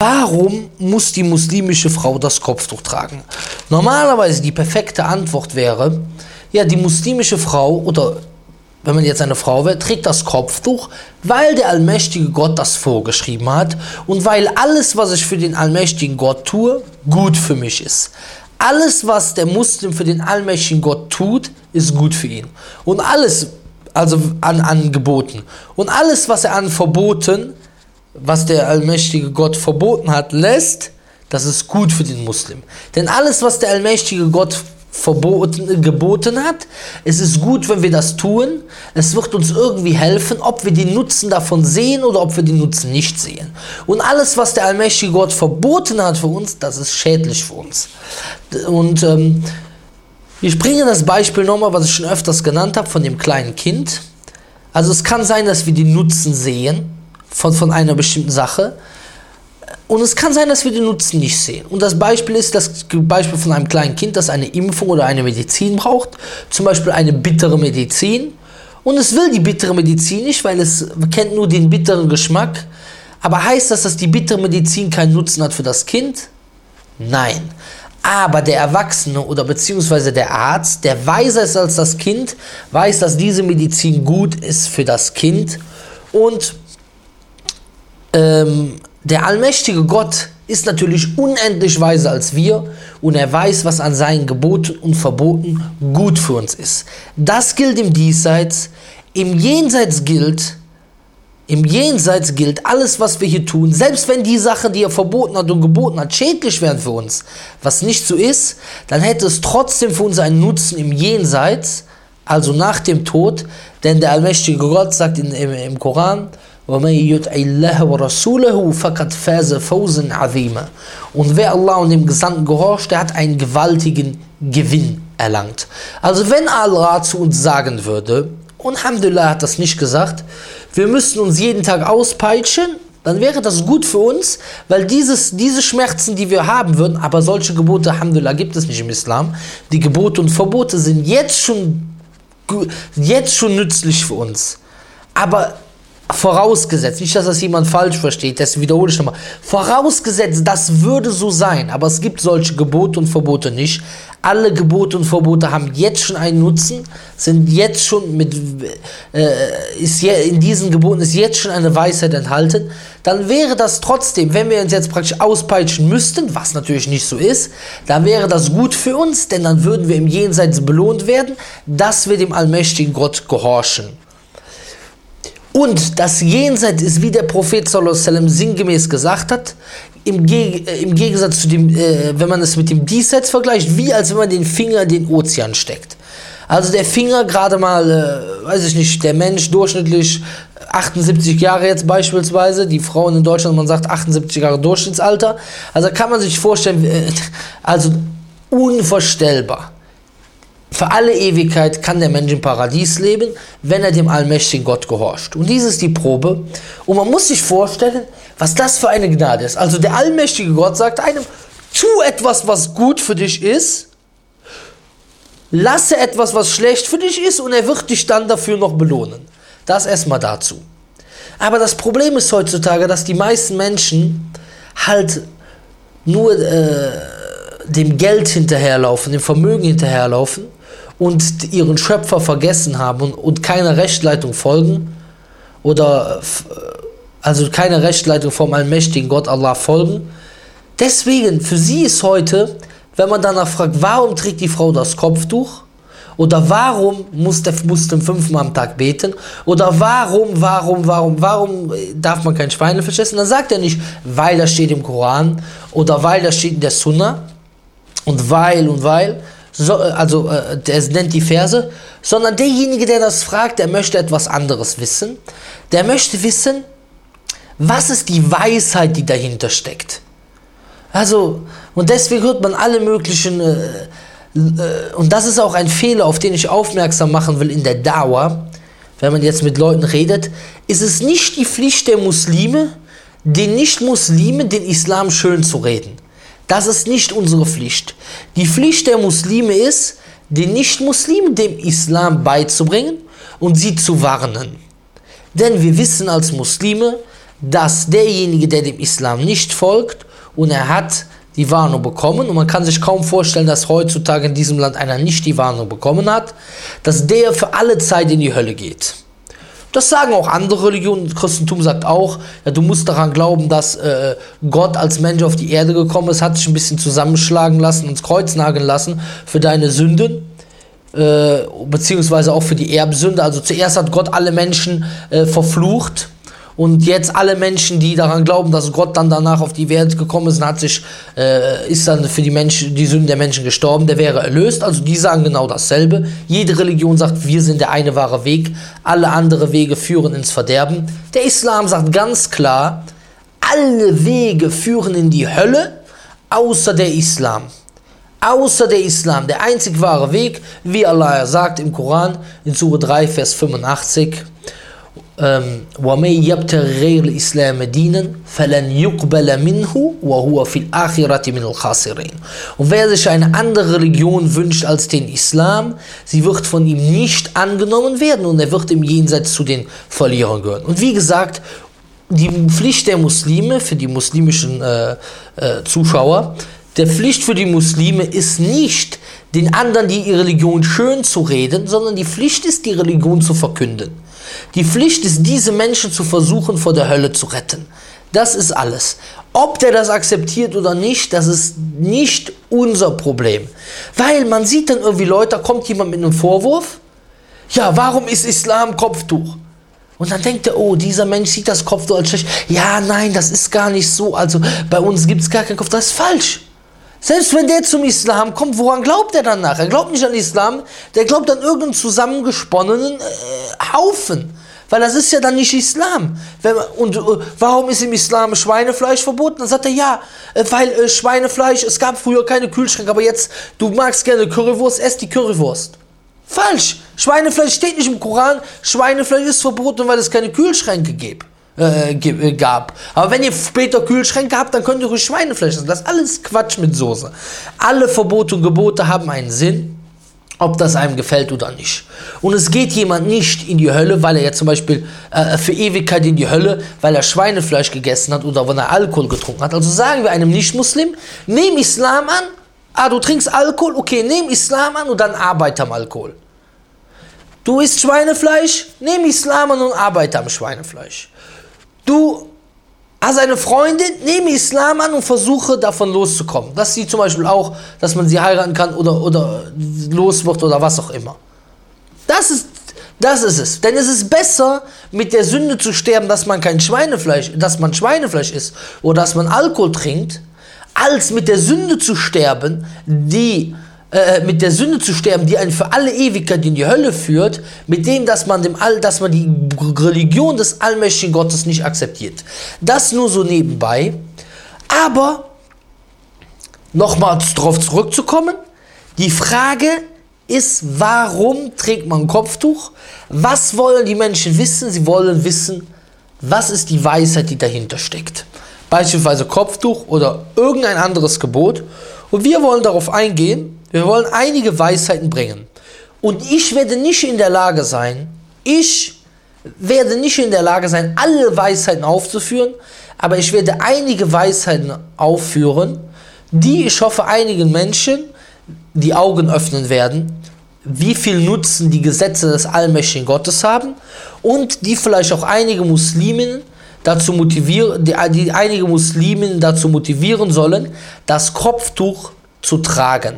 Warum muss die muslimische Frau das Kopftuch tragen? Normalerweise die perfekte Antwort wäre, ja, die muslimische Frau oder wenn man jetzt eine Frau wäre, trägt das Kopftuch, weil der allmächtige Gott das vorgeschrieben hat und weil alles, was ich für den allmächtigen Gott tue, gut für mich ist. Alles, was der Muslim für den allmächtigen Gott tut, ist gut für ihn. Und alles, also an Angeboten. Und alles, was er an Verboten was der allmächtige Gott verboten hat, lässt, das ist gut für den Muslim. Denn alles, was der allmächtige Gott verboten, geboten hat, es ist gut, wenn wir das tun. Es wird uns irgendwie helfen, ob wir den Nutzen davon sehen oder ob wir den Nutzen nicht sehen. Und alles, was der allmächtige Gott verboten hat für uns, das ist schädlich für uns. Und ähm, ich bringe das Beispiel nochmal, was ich schon öfters genannt habe, von dem kleinen Kind. Also es kann sein, dass wir den Nutzen sehen, von, von einer bestimmten Sache. Und es kann sein, dass wir den Nutzen nicht sehen. Und das Beispiel ist das Beispiel von einem kleinen Kind, das eine Impfung oder eine Medizin braucht. Zum Beispiel eine bittere Medizin. Und es will die bittere Medizin nicht, weil es kennt nur den bitteren Geschmack. Aber heißt das, dass die bittere Medizin keinen Nutzen hat für das Kind? Nein. Aber der Erwachsene oder beziehungsweise der Arzt, der weiser ist als das Kind, weiß, dass diese Medizin gut ist für das Kind und ähm, der allmächtige Gott ist natürlich unendlich weiser als wir und er weiß, was an seinen Geboten und Verboten gut für uns ist. Das gilt im Diesseits. Im Jenseits gilt, im Jenseits gilt alles, was wir hier tun, selbst wenn die Sache, die er verboten hat und geboten hat, schädlich wären für uns, was nicht so ist, dann hätte es trotzdem für uns einen Nutzen im Jenseits, also nach dem Tod, denn der allmächtige Gott sagt in, im, im Koran, ومن يطع الله ورسوله فقد فاز فوزا عظيما und wer Allah und dem Gesandten gehorcht, der hat einen gewaltigen Gewinn erlangt. Also wenn Allah zu uns sagen würde, und Alhamdulillah hat das nicht gesagt, wir müssten uns jeden Tag auspeitschen, dann wäre das gut für uns, weil dieses, diese Schmerzen, die wir haben würden, aber solche Gebote, Alhamdulillah, gibt es nicht im Islam. Die Gebote und Verbote sind jetzt schon, jetzt schon nützlich für uns. Aber Vorausgesetzt, nicht, dass das jemand falsch versteht, das wiederhole ich nochmal. Vorausgesetzt, das würde so sein, aber es gibt solche Gebote und Verbote nicht. Alle Gebote und Verbote haben jetzt schon einen Nutzen, sind jetzt schon mit, äh, ist je, in diesen Geboten ist jetzt schon eine Weisheit enthalten. Dann wäre das trotzdem, wenn wir uns jetzt praktisch auspeitschen müssten, was natürlich nicht so ist, dann wäre das gut für uns, denn dann würden wir im Jenseits belohnt werden, dass wir dem allmächtigen Gott gehorchen. Und das Jenseits ist, wie der Prophet sallam, sinngemäß gesagt hat, im, Geg äh, im Gegensatz zu dem, äh, wenn man es mit dem Diesseits vergleicht, wie als wenn man den Finger in den Ozean steckt. Also der Finger gerade mal, äh, weiß ich nicht, der Mensch durchschnittlich 78 Jahre jetzt beispielsweise, die Frauen in Deutschland, man sagt 78 Jahre Durchschnittsalter. Also kann man sich vorstellen, äh, also unvorstellbar. Für alle Ewigkeit kann der Mensch im Paradies leben, wenn er dem allmächtigen Gott gehorcht. Und dies ist die Probe. Und man muss sich vorstellen, was das für eine Gnade ist. Also der allmächtige Gott sagt einem, tu etwas, was gut für dich ist, lasse etwas, was schlecht für dich ist und er wird dich dann dafür noch belohnen. Das erstmal dazu. Aber das Problem ist heutzutage, dass die meisten Menschen halt nur äh, dem Geld hinterherlaufen, dem Vermögen hinterherlaufen und ihren Schöpfer vergessen haben und, keiner Rechtleitung folgen oder also keine Rechtleitung vom allmächtigen Gott Allah folgen. Deswegen, für sie ist heute, wenn man danach fragt, warum trägt die Frau das Kopftuch? Oder warum muss der Muslim fünfmal am Tag beten? Oder warum, warum, warum, warum darf man kein Schweinefisch essen? Dann sagt er nicht, weil das steht im Koran oder weil das steht in der Sunna und weil und weil, so, also äh, der nennt die Verse, sondern derjenige, der das fragt, der möchte etwas anderes wissen. Der möchte wissen, was ist die Weisheit, die dahinter steckt. Also, und deswegen hört man alle möglichen, äh, äh, und das ist auch ein Fehler, auf den ich aufmerksam machen will in der Dauer, wenn man jetzt mit Leuten redet, ist es nicht die Pflicht der Muslime, den Nicht-Muslimen den Islam schön zu reden. Das ist nicht unsere Pflicht. Die Pflicht der Muslime ist, den Nicht-Muslimen dem Islam beizubringen und sie zu warnen. Denn wir wissen als Muslime, dass derjenige, der dem Islam nicht folgt und er hat die Warnung bekommen und man kann sich kaum vorstellen, dass heutzutage in diesem Land einer nicht die Warnung bekommen hat, dass der für alle Zeit in die Hölle geht. Das sagen auch andere Religionen. Christentum sagt auch, ja, du musst daran glauben, dass äh, Gott als Mensch auf die Erde gekommen ist, hat sich ein bisschen zusammenschlagen lassen, ins Kreuz nageln lassen für deine Sünden. Äh, beziehungsweise auch für die Erbsünde. Also zuerst hat Gott alle Menschen äh, verflucht und jetzt alle Menschen, die daran glauben, dass Gott dann danach auf die Welt gekommen ist und hat sich, äh, ist dann für die Menschen, die Sünden der Menschen gestorben, der wäre erlöst. Also die sagen genau dasselbe. Jede Religion sagt, wir sind der eine wahre Weg. Alle andere Wege führen ins Verderben. Der Islam sagt ganz klar, alle Wege führen in die Hölle, außer der Islam. Außer der Islam, der einzig wahre Weg, wie Allah sagt im Koran in Surah 3, Vers 85. ومن يبتغ غير الإسلام دينا فلن يقبل منه وهو في الآخرة من الخاسرين und wer sich eine andere Religion wünscht als den Islam sie wird von ihm nicht angenommen werden und er wird im Jenseits zu den Verlierern gehören und wie gesagt die Pflicht der Muslime für die muslimischen äh, äh, Zuschauer der Pflicht für die Muslime ist nicht den anderen die Religion schön zu reden sondern die Pflicht ist die Religion zu verkünden die Pflicht ist, diese Menschen zu versuchen, vor der Hölle zu retten. Das ist alles. Ob der das akzeptiert oder nicht, das ist nicht unser Problem. Weil man sieht dann irgendwie Leute, da kommt jemand mit einem Vorwurf. Ja, warum ist Islam Kopftuch? Und dann denkt er, oh, dieser Mensch sieht das Kopftuch als schlecht. Ja, nein, das ist gar nicht so. Also bei uns gibt es gar kein Kopftuch. Das ist falsch. Selbst wenn der zum Islam kommt, woran glaubt er danach? Er glaubt nicht an Islam, der glaubt an irgendeinen zusammengesponnenen äh, Haufen. Weil das ist ja dann nicht Islam. Man, und äh, warum ist im Islam Schweinefleisch verboten? Dann sagt er, ja, äh, weil äh, Schweinefleisch, es gab früher keine Kühlschränke, aber jetzt, du magst gerne Currywurst, ess die Currywurst. Falsch. Schweinefleisch steht nicht im Koran. Schweinefleisch ist verboten, weil es keine Kühlschränke gibt. Äh, äh, gab. Aber wenn ihr später Kühlschränke habt, dann könnt ihr ruhig Schweinefleisch essen. Das ist alles Quatsch mit Soße. Alle Verbote und Gebote haben einen Sinn ob das einem gefällt oder nicht. Und es geht jemand nicht in die Hölle, weil er jetzt zum Beispiel äh, für Ewigkeit in die Hölle, weil er Schweinefleisch gegessen hat oder wenn er Alkohol getrunken hat. Also sagen wir einem Nicht-Muslim, nehm Islam an, ah, du trinkst Alkohol, okay, nehm Islam an und dann arbeite am Alkohol. Du isst Schweinefleisch, nehm Islam an und arbeite am Schweinefleisch. Du hast eine Freundin, nehme Islam an und versuche davon loszukommen. Dass sie zum Beispiel auch, dass man sie heiraten kann oder, oder los wird oder was auch immer. Das ist, das ist es. Denn es ist besser, mit der Sünde zu sterben, dass man kein Schweinefleisch, dass man Schweinefleisch isst oder dass man Alkohol trinkt, als mit der Sünde zu sterben, die äh, mit der Sünde zu sterben, die einen für alle Ewigkeit in die Hölle führt, mit dem, dass man dem All, dass man die Religion des allmächtigen Gottes nicht akzeptiert. Das nur so nebenbei. Aber nochmal darauf zurückzukommen, die Frage ist, warum trägt man ein Kopftuch? Was wollen die Menschen wissen? Sie wollen wissen, was ist die Weisheit, die dahinter steckt. Beispielsweise Kopftuch oder irgendein anderes Gebot. Und wir wollen darauf eingehen, wir wollen einige Weisheiten bringen. Und ich werde nicht in der Lage sein, ich werde nicht in der Lage sein, alle Weisheiten aufzuführen, aber ich werde einige Weisheiten aufführen, die ich hoffe einigen Menschen die Augen öffnen werden, wie viel Nutzen die Gesetze des allmächtigen Gottes haben und die vielleicht auch einige Muslimen dazu motivieren, die, die einige Muslimen dazu motivieren sollen, das Kopftuch zu tragen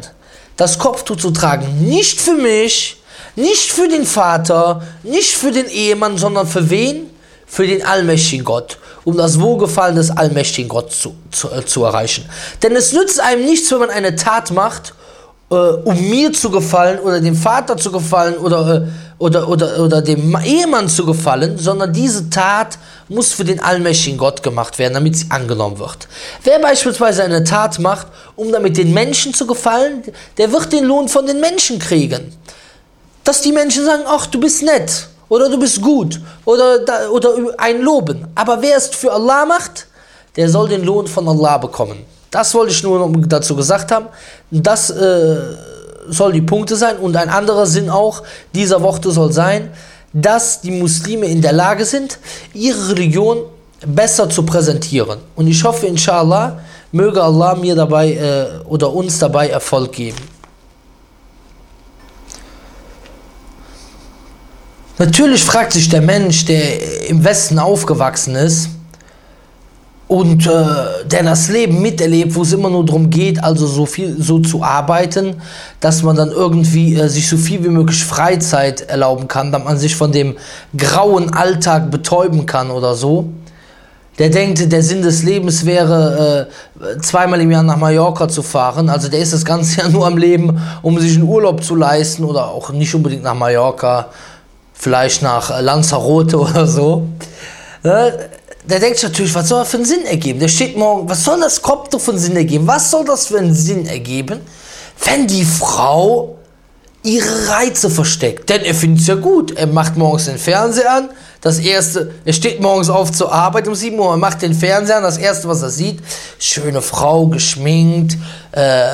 das Kopftuch zu tragen. Nicht für mich, nicht für den Vater, nicht für den Ehemann, sondern für wen? Für den allmächtigen Gott, um das Wohlgefallen des allmächtigen Gott zu, zu, äh, zu erreichen. Denn es nützt einem nichts, wenn man eine Tat macht, äh, um mir zu gefallen oder dem Vater zu gefallen oder, äh, oder, oder, oder dem Ehemann zu gefallen, sondern diese Tat muss für den allmächtigen Gott gemacht werden, damit sie angenommen wird. Wer beispielsweise eine Tat macht, um damit den Menschen zu gefallen, der wird den Lohn von den Menschen kriegen. Dass die Menschen sagen, ach, du bist nett oder du bist gut oder, oder ein Loben. Aber wer es für Allah macht, der soll den Lohn von Allah bekommen. Das wollte ich nur noch dazu gesagt haben. Das äh, soll die Punkte sein. Und ein anderer Sinn auch dieser Worte soll sein, dass die Muslime in der Lage sind, ihre Religion besser zu präsentieren. Und ich hoffe, inshallah, möge Allah mir dabei äh, oder uns dabei Erfolg geben. Natürlich fragt sich der Mensch, der im Westen aufgewachsen ist und äh, der das Leben miterlebt, wo es immer nur darum geht, also so viel so zu arbeiten, dass man dann irgendwie äh, sich so viel wie möglich Freizeit erlauben kann, damit man sich von dem grauen Alltag betäuben kann oder so. Der denkt, der Sinn des Lebens wäre, äh, zweimal im Jahr nach Mallorca zu fahren. Also der ist das ganze Jahr nur am Leben, um sich einen Urlaub zu leisten oder auch nicht unbedingt nach Mallorca vielleicht nach Lanzarote oder so. Ne? Der denkt natürlich, was soll er für einen Sinn ergeben? Der steht morgen, was soll das Kopf für einen Sinn ergeben? Was soll das für einen Sinn ergeben, wenn die Frau ihre Reize versteckt? Denn er findet es ja gut. Er macht morgens den Fernseher an. Das erste, er steht morgens auf zur Arbeit um 7 Uhr, er macht den Fernseher an. Das erste, was er sieht, schöne Frau, geschminkt, äh,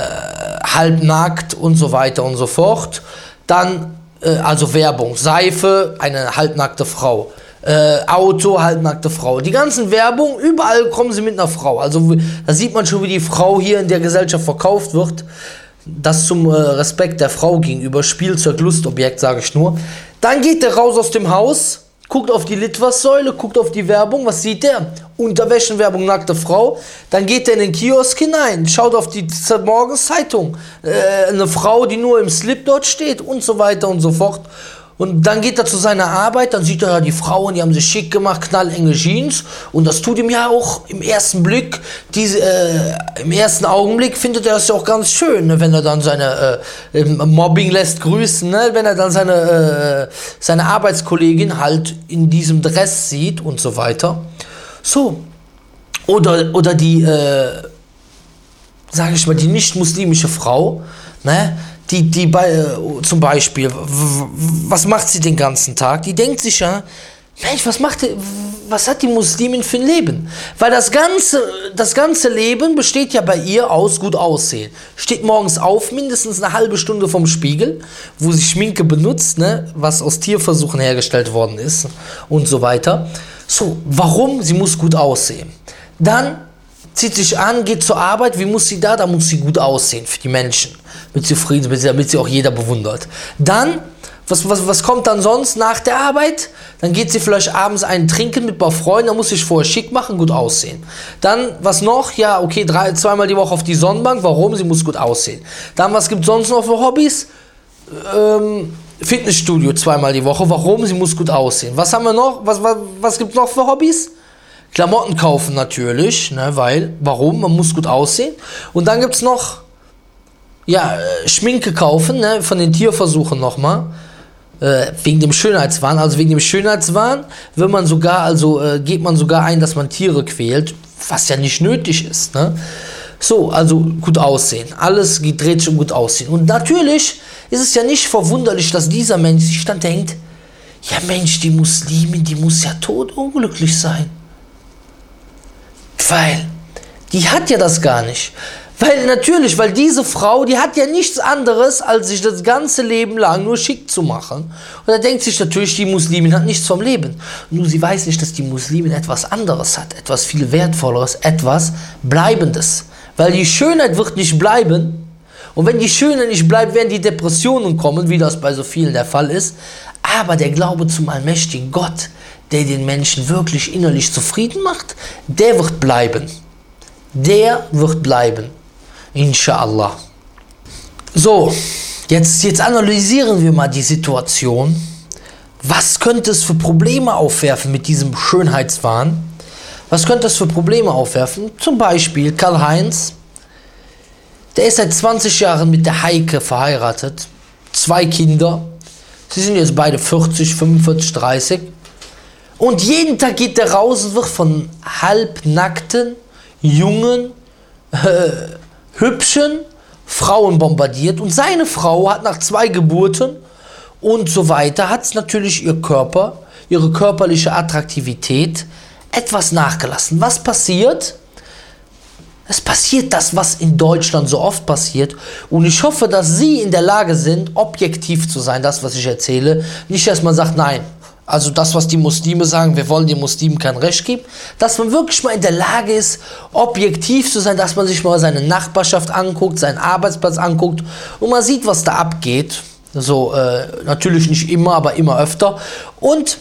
halbnackt und so weiter und so fort. Dann äh, also Werbung, Seife, eine halbnackte Frau. Äh, Auto, halbnackte Frau. Die ganzen Werbung, überall kommen sie mit einer Frau. Also da sieht man schon, wie die Frau hier in der Gesellschaft verkauft wird. Das zum äh, Respekt der Frau gegenüber. Spielzeug, Lustobjekt, sage ich nur. Dann geht er raus aus dem Haus guckt auf die Litfaßsäule, guckt auf die Werbung, was sieht der? Unterwäschenwerbung, nackte Frau. Dann geht er in den Kiosk hinein, schaut auf die Morgenszeitung, äh, eine Frau, die nur im Slip dort steht und so weiter und so fort. Und dann geht er zu seiner Arbeit, dann sieht er ja die Frauen, die haben sich schick gemacht, knallenge Jeans. Und das tut ihm ja auch im ersten Blick, diese, äh, im ersten Augenblick findet er das ja auch ganz schön, ne, wenn er dann seine äh, Mobbing lässt grüßen, ne, wenn er dann seine, äh, seine Arbeitskollegin halt in diesem Dress sieht und so weiter. So. Oder, oder die, äh, sage ich mal, die nicht-muslimische Frau, ne, die, die bei, zum Beispiel, was macht sie den ganzen Tag? Die denkt sich ja, Mensch, was macht die, was hat die Muslimin für ein Leben? Weil das ganze, das ganze Leben besteht ja bei ihr aus gut aussehen. Steht morgens auf, mindestens eine halbe Stunde vom Spiegel, wo sie Schminke benutzt, ne, was aus Tierversuchen hergestellt worden ist und so weiter. So, warum? Sie muss gut aussehen. Dann zieht sich an, geht zur Arbeit. Wie muss sie da? Da muss sie gut aussehen für die Menschen. Mit zufrieden, damit sie auch jeder bewundert. Dann, was, was, was kommt dann sonst nach der Arbeit? Dann geht sie vielleicht abends einen trinken mit ein paar Freunden, dann muss sich vorher schick machen, gut aussehen. Dann, was noch? Ja, okay, drei, zweimal die Woche auf die Sonnenbank. Warum? Sie muss gut aussehen. Dann, was gibt es sonst noch für Hobbys? Ähm, Fitnessstudio zweimal die Woche. Warum? Sie muss gut aussehen. Was haben wir noch? Was, was, was gibt es noch für Hobbys? Klamotten kaufen natürlich, ne, weil, warum? Man muss gut aussehen. Und dann gibt es noch, ja, äh, Schminke kaufen, ne, von den Tierversuchen nochmal. Äh, wegen dem Schönheitswahn, also wegen dem Schönheitswahn, wenn man sogar, also äh, geht man sogar ein, dass man Tiere quält, was ja nicht nötig ist, ne? So, also gut aussehen. Alles dreht sich um gut aussehen. Und natürlich ist es ja nicht verwunderlich, dass dieser Mensch sich dann denkt, ja Mensch, die Muslimin, die muss ja tot unglücklich sein. Weil die hat ja das gar nicht. Weil natürlich, weil diese Frau, die hat ja nichts anderes, als sich das ganze Leben lang nur schick zu machen. Und da denkt sich natürlich, die Muslimin hat nichts vom Leben. Nur sie weiß nicht, dass die Muslimin etwas anderes hat, etwas viel Wertvolleres, etwas Bleibendes. Weil die Schönheit wird nicht bleiben. Und wenn die Schönheit nicht bleibt, werden die Depressionen kommen, wie das bei so vielen der Fall ist. Aber der Glaube zum allmächtigen Gott, der den Menschen wirklich innerlich zufrieden macht, der wird bleiben. Der wird bleiben. Inshallah. So, jetzt, jetzt analysieren wir mal die Situation. Was könnte es für Probleme aufwerfen mit diesem Schönheitswahn? Was könnte es für Probleme aufwerfen? Zum Beispiel Karl-Heinz, der ist seit 20 Jahren mit der Heike verheiratet. Zwei Kinder. Sie sind jetzt beide 40, 45, 30. Und jeden Tag geht er raus und wird von halbnackten, jungen, äh, hübschen Frauen bombardiert. Und seine Frau hat nach zwei Geburten und so weiter, hat natürlich ihr Körper, ihre körperliche Attraktivität etwas nachgelassen. Was passiert? Es passiert das, was in Deutschland so oft passiert. Und ich hoffe, dass Sie in der Lage sind, objektiv zu sein, das, was ich erzähle. Nicht, dass man sagt, nein, also das, was die Muslime sagen, wir wollen den Muslimen kein Recht geben, dass man wirklich mal in der Lage ist, objektiv zu sein, dass man sich mal seine Nachbarschaft anguckt, seinen Arbeitsplatz anguckt und man sieht, was da abgeht. So, äh, natürlich nicht immer, aber immer öfter. Und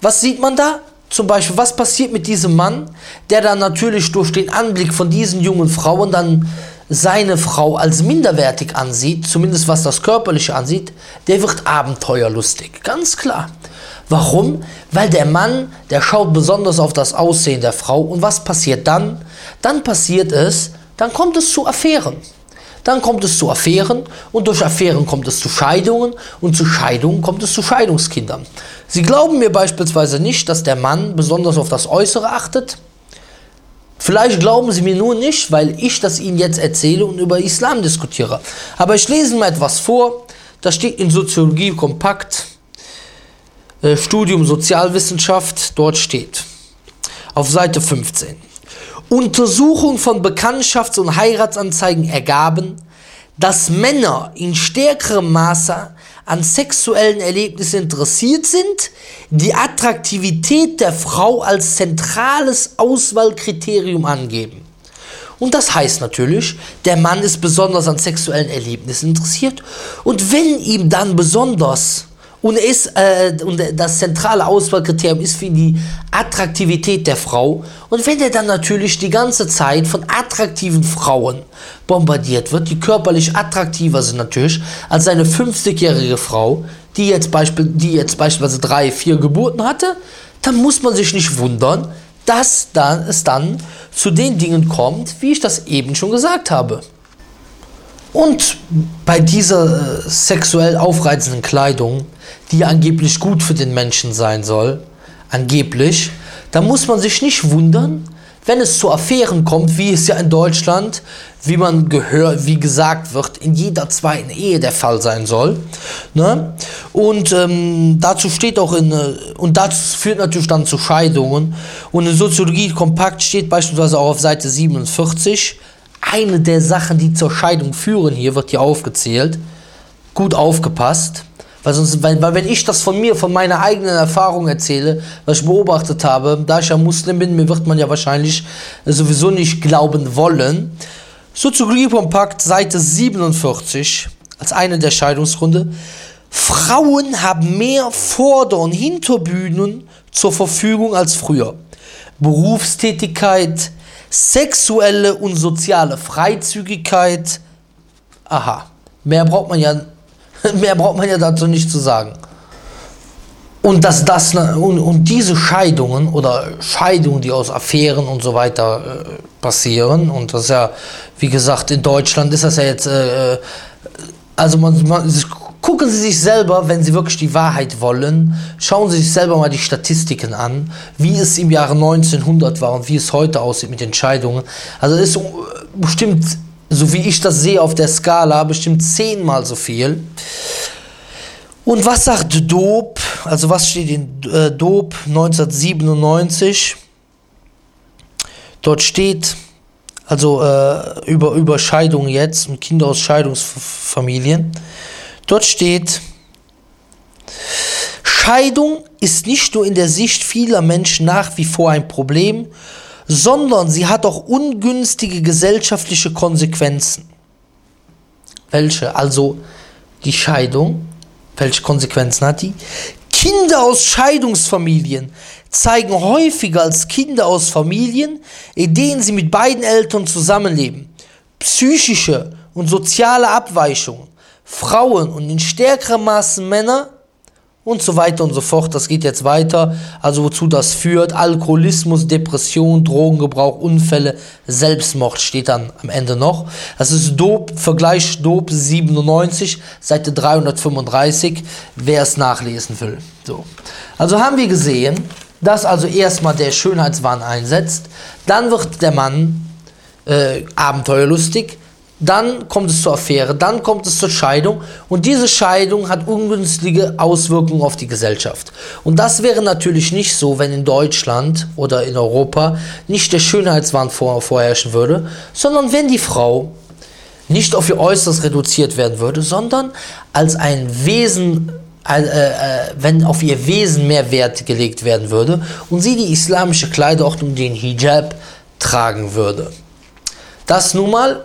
was sieht man da? Zum Beispiel, was passiert mit diesem Mann, der dann natürlich durch den Anblick von diesen jungen Frauen dann seine Frau als minderwertig ansieht, zumindest was das Körperliche ansieht, der wird abenteuerlustig. Ganz klar. Warum? Weil der Mann, der schaut besonders auf das Aussehen der Frau. Und was passiert dann? Dann passiert es, dann kommt es zu Affären. Dann kommt es zu Affären und durch Affären kommt es zu Scheidungen und zu Scheidungen kommt es zu Scheidungskindern. Sie glauben mir beispielsweise nicht, dass der Mann besonders auf das Äußere achtet. Vielleicht glauben Sie mir nur nicht, weil ich das Ihnen jetzt erzähle und über Islam diskutiere. Aber ich lese mal etwas vor. Das steht in Soziologie kompakt äh, Studium Sozialwissenschaft, dort steht auf Seite 15. Untersuchungen von Bekanntschafts- und Heiratsanzeigen ergaben, dass Männer in stärkerem Maße an sexuellen Erlebnissen interessiert sind, die Attraktivität der Frau als zentrales Auswahlkriterium angeben. Und das heißt natürlich, der Mann ist besonders an sexuellen Erlebnissen interessiert und wenn ihm dann besonders und, ist, äh, und das zentrale Auswahlkriterium ist für die Attraktivität der Frau. Und wenn er dann natürlich die ganze Zeit von attraktiven Frauen bombardiert wird, die körperlich attraktiver sind natürlich als seine 50-jährige Frau, die jetzt, Beispiel, die jetzt beispielsweise drei, vier Geburten hatte, dann muss man sich nicht wundern, dass dann, es dann zu den Dingen kommt, wie ich das eben schon gesagt habe. Und bei dieser äh, sexuell aufreizenden Kleidung, die angeblich gut für den Menschen sein soll, angeblich, da muss man sich nicht wundern, wenn es zu Affären kommt, wie es ja in Deutschland, wie man gehört, wie gesagt wird, in jeder zweiten Ehe der Fall sein soll. Ne? Und ähm, dazu steht auch in, äh, und das führt natürlich dann zu Scheidungen. Und in Soziologie kompakt steht beispielsweise auch auf Seite 47, eine der Sachen, die zur Scheidung führen, hier wird hier aufgezählt. Gut aufgepasst. Weil, sonst, weil, weil wenn ich das von mir, von meiner eigenen Erfahrung erzähle, was ich beobachtet habe, da ich ja Muslim bin, mir wird man ja wahrscheinlich sowieso nicht glauben wollen. Soziologie Kompakt, Seite 47, als eine der Scheidungsgründe. Frauen haben mehr Vorder- und Hinterbühnen zur Verfügung als früher. Berufstätigkeit, sexuelle und soziale Freizügigkeit. Aha, mehr braucht man ja, mehr braucht man ja dazu nicht zu sagen. Und dass das und, und diese Scheidungen oder Scheidungen, die aus Affären und so weiter äh, passieren, und das ist ja, wie gesagt, in Deutschland ist das ja jetzt, äh, äh also man, man Gucken Sie sich selber, wenn Sie wirklich die Wahrheit wollen, schauen Sie sich selber mal die Statistiken an, wie es im Jahre 1900 war und wie es heute aussieht mit Entscheidungen. Also es ist bestimmt, so wie ich das sehe auf der Skala, bestimmt zehnmal so viel. Und was sagt Dope? Also was steht in äh, Dope 1997? Dort steht, also äh, über, über Scheidung jetzt und Kinder aus Scheidungsfamilien. Dort steht, Scheidung ist nicht nur in der Sicht vieler Menschen nach wie vor ein Problem, sondern sie hat auch ungünstige gesellschaftliche Konsequenzen. Welche? Also die Scheidung. Welche Konsequenzen hat die? Kinder aus Scheidungsfamilien zeigen häufiger als Kinder aus Familien, in denen sie mit beiden Eltern zusammenleben, psychische und soziale Abweichungen, Frauen und in stärkerem Maßen Männer und so weiter und so fort. Das geht jetzt weiter. Also wozu das führt. Alkoholismus, Depression, Drogengebrauch, Unfälle, Selbstmord steht dann am Ende noch. Das ist Dope, Vergleich Dope 97, Seite 335, wer es nachlesen will. So. Also haben wir gesehen, dass also erstmal der Schönheitswahn einsetzt. Dann wird der Mann äh, abenteuerlustig dann kommt es zur Affäre, dann kommt es zur Scheidung und diese Scheidung hat ungünstige Auswirkungen auf die Gesellschaft. Und das wäre natürlich nicht so, wenn in Deutschland oder in Europa nicht der Schönheitswahn vor, vorherrschen würde, sondern wenn die Frau nicht auf ihr Äußeres reduziert werden würde, sondern als ein Wesen äh, äh, wenn auf ihr Wesen mehr Wert gelegt werden würde und sie die islamische Kleiderordnung, den Hijab, tragen würde. Das nun mal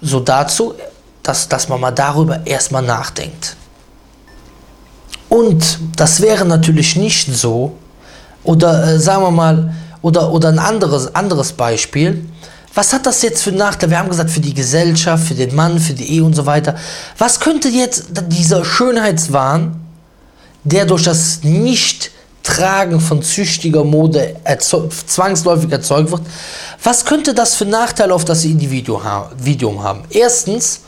so dazu, dass, dass man mal darüber erstmal nachdenkt. Und das wäre natürlich nicht so, oder äh, sagen wir mal, oder, oder ein anderes, anderes Beispiel. Was hat das jetzt für Nachteile? Wir haben gesagt, für die Gesellschaft, für den Mann, für die Ehe und so weiter. Was könnte jetzt dieser Schönheitswahn, der durch das Nicht-Tragen von züchtiger Mode erzeug zwangsläufig erzeugt wird, was könnte das für Nachteile auf das Individuum haben? Erstens,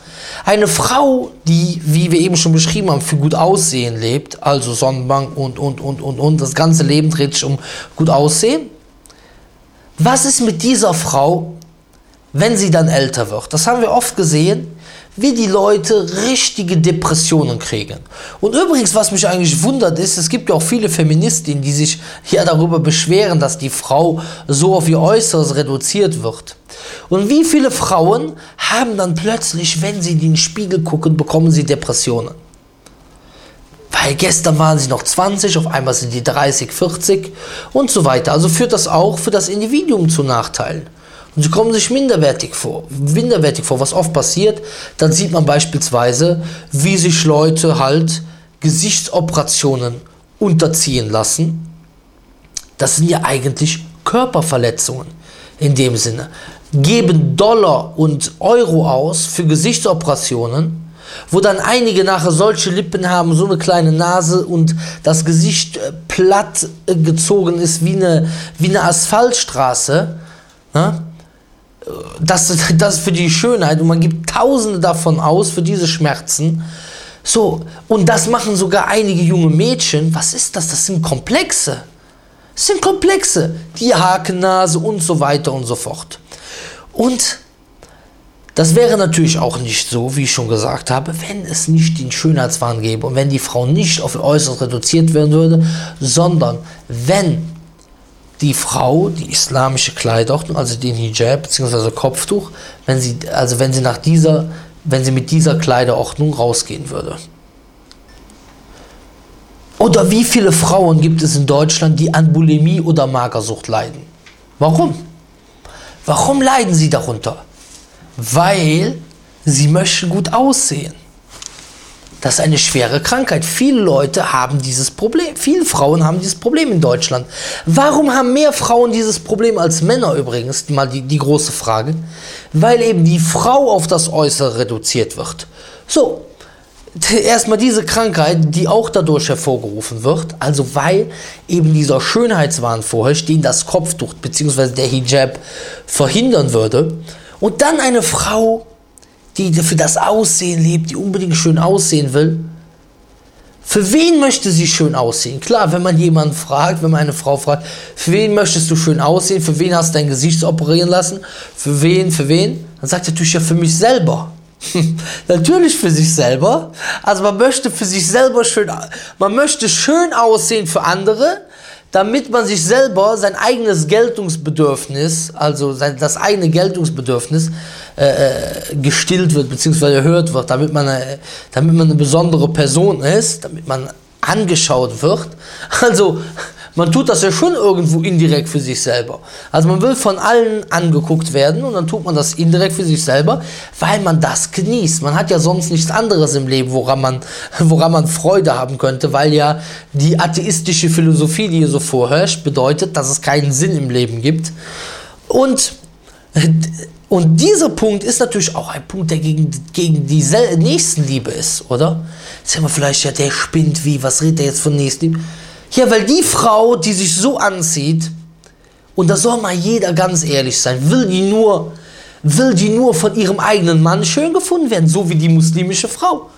eine Frau, die, wie wir eben schon beschrieben haben, für gut Aussehen lebt, also Sonnenbank und, und, und, und, und, das ganze Leben dreht sich um gut Aussehen. Was ist mit dieser Frau, wenn sie dann älter wird? Das haben wir oft gesehen, wie die Leute richtige Depressionen kriegen. Und übrigens, was mich eigentlich wundert, ist, es gibt ja auch viele Feministinnen, die sich ja darüber beschweren, dass die Frau so auf ihr Äußeres reduziert wird. Und wie viele Frauen haben dann plötzlich, wenn sie in den Spiegel gucken, bekommen sie Depressionen? Weil gestern waren sie noch 20, auf einmal sind die 30, 40 und so weiter. Also führt das auch für das Individuum zu Nachteilen. Und sie kommen sich minderwertig vor. Minderwertig vor, was oft passiert. Dann sieht man beispielsweise, wie sich Leute halt Gesichtsoperationen unterziehen lassen. Das sind ja eigentlich Körperverletzungen in dem Sinne. Geben Dollar und Euro aus für Gesichtsoperationen, wo dann einige nachher solche Lippen haben, so eine kleine Nase und das Gesicht äh, platt äh, gezogen ist wie eine, wie eine Asphaltstraße. Ne? Das, das für die Schönheit und man gibt Tausende davon aus für diese Schmerzen. So, und das machen sogar einige junge Mädchen. Was ist das? Das sind Komplexe. Das sind Komplexe. Die Hakennase und so weiter und so fort. Und das wäre natürlich auch nicht so, wie ich schon gesagt habe, wenn es nicht den Schönheitswahn gäbe und wenn die Frau nicht auf Äußeres reduziert werden würde, sondern wenn die Frau die islamische Kleidordnung, also den Hijab bzw. Kopftuch, wenn sie, also wenn sie nach dieser, wenn sie mit dieser Kleiderordnung rausgehen würde. Oder wie viele Frauen gibt es in Deutschland, die an Bulimie oder Magersucht leiden? Warum? Warum leiden sie darunter? Weil sie möchten gut aussehen. Das ist eine schwere Krankheit. Viele Leute haben dieses Problem. Viele Frauen haben dieses Problem in Deutschland. Warum haben mehr Frauen dieses Problem als Männer übrigens? Mal die, die große Frage. Weil eben die Frau auf das Äußere reduziert wird. So, erstmal diese Krankheit, die auch dadurch hervorgerufen wird, also weil eben dieser Schönheitswahn vorherrscht, den das Kopftuch bzw. der Hijab verhindern würde. Und dann eine Frau die für das Aussehen lebt, die unbedingt schön aussehen will. Für wen möchte sie schön aussehen? Klar, wenn man jemanden fragt, wenn man eine Frau fragt, für wen möchtest du schön aussehen? Für wen hast du dein Gesicht operieren lassen? Für wen? Für wen? Dann sagt er natürlich ja für mich selber. natürlich für sich selber. Also man möchte für sich selber schön, man möchte schön aussehen für andere, damit man sich selber sein eigenes Geltungsbedürfnis, also sein, das eigene Geltungsbedürfnis äh, äh, gestillt wird bzw. erhört wird, damit man, eine, damit man eine besondere Person ist, damit man angeschaut wird. Also man tut das ja schon irgendwo indirekt für sich selber. Also man will von allen angeguckt werden und dann tut man das indirekt für sich selber, weil man das genießt. Man hat ja sonst nichts anderes im Leben, woran man, woran man Freude haben könnte, weil ja die atheistische Philosophie, die hier so vorherrscht, bedeutet, dass es keinen Sinn im Leben gibt. Und und dieser Punkt ist natürlich auch ein Punkt, der gegen, gegen die Nächstenliebe ist, oder? Sagen wir vielleicht, ja, der spinnt wie, was redet er jetzt von Nächstenliebe? Ja, weil die Frau, die sich so anzieht, und da soll mal jeder ganz ehrlich sein, will die nur, will die nur von ihrem eigenen Mann schön gefunden werden, so wie die muslimische Frau,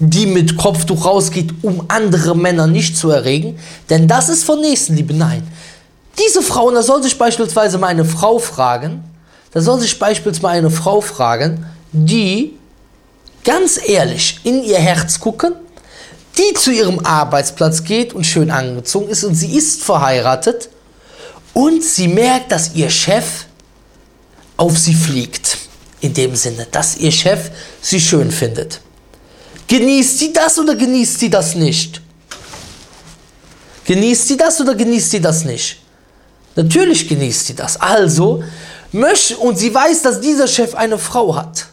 die mit Kopftuch rausgeht, um andere Männer nicht zu erregen, denn das ist von Nächstenliebe. Nein, diese Frau, und da soll sich beispielsweise mal eine Frau fragen, da soll sich beispielsweise eine Frau fragen, die ganz ehrlich in ihr Herz gucken, die zu ihrem Arbeitsplatz geht und schön angezogen ist und sie ist verheiratet und sie merkt, dass ihr Chef auf sie fliegt. In dem Sinne, dass ihr Chef sie schön findet. Genießt sie das oder genießt sie das nicht? Genießt sie das oder genießt sie das nicht? Natürlich genießt sie das. Also, und sie weiß, dass dieser Chef eine Frau hat.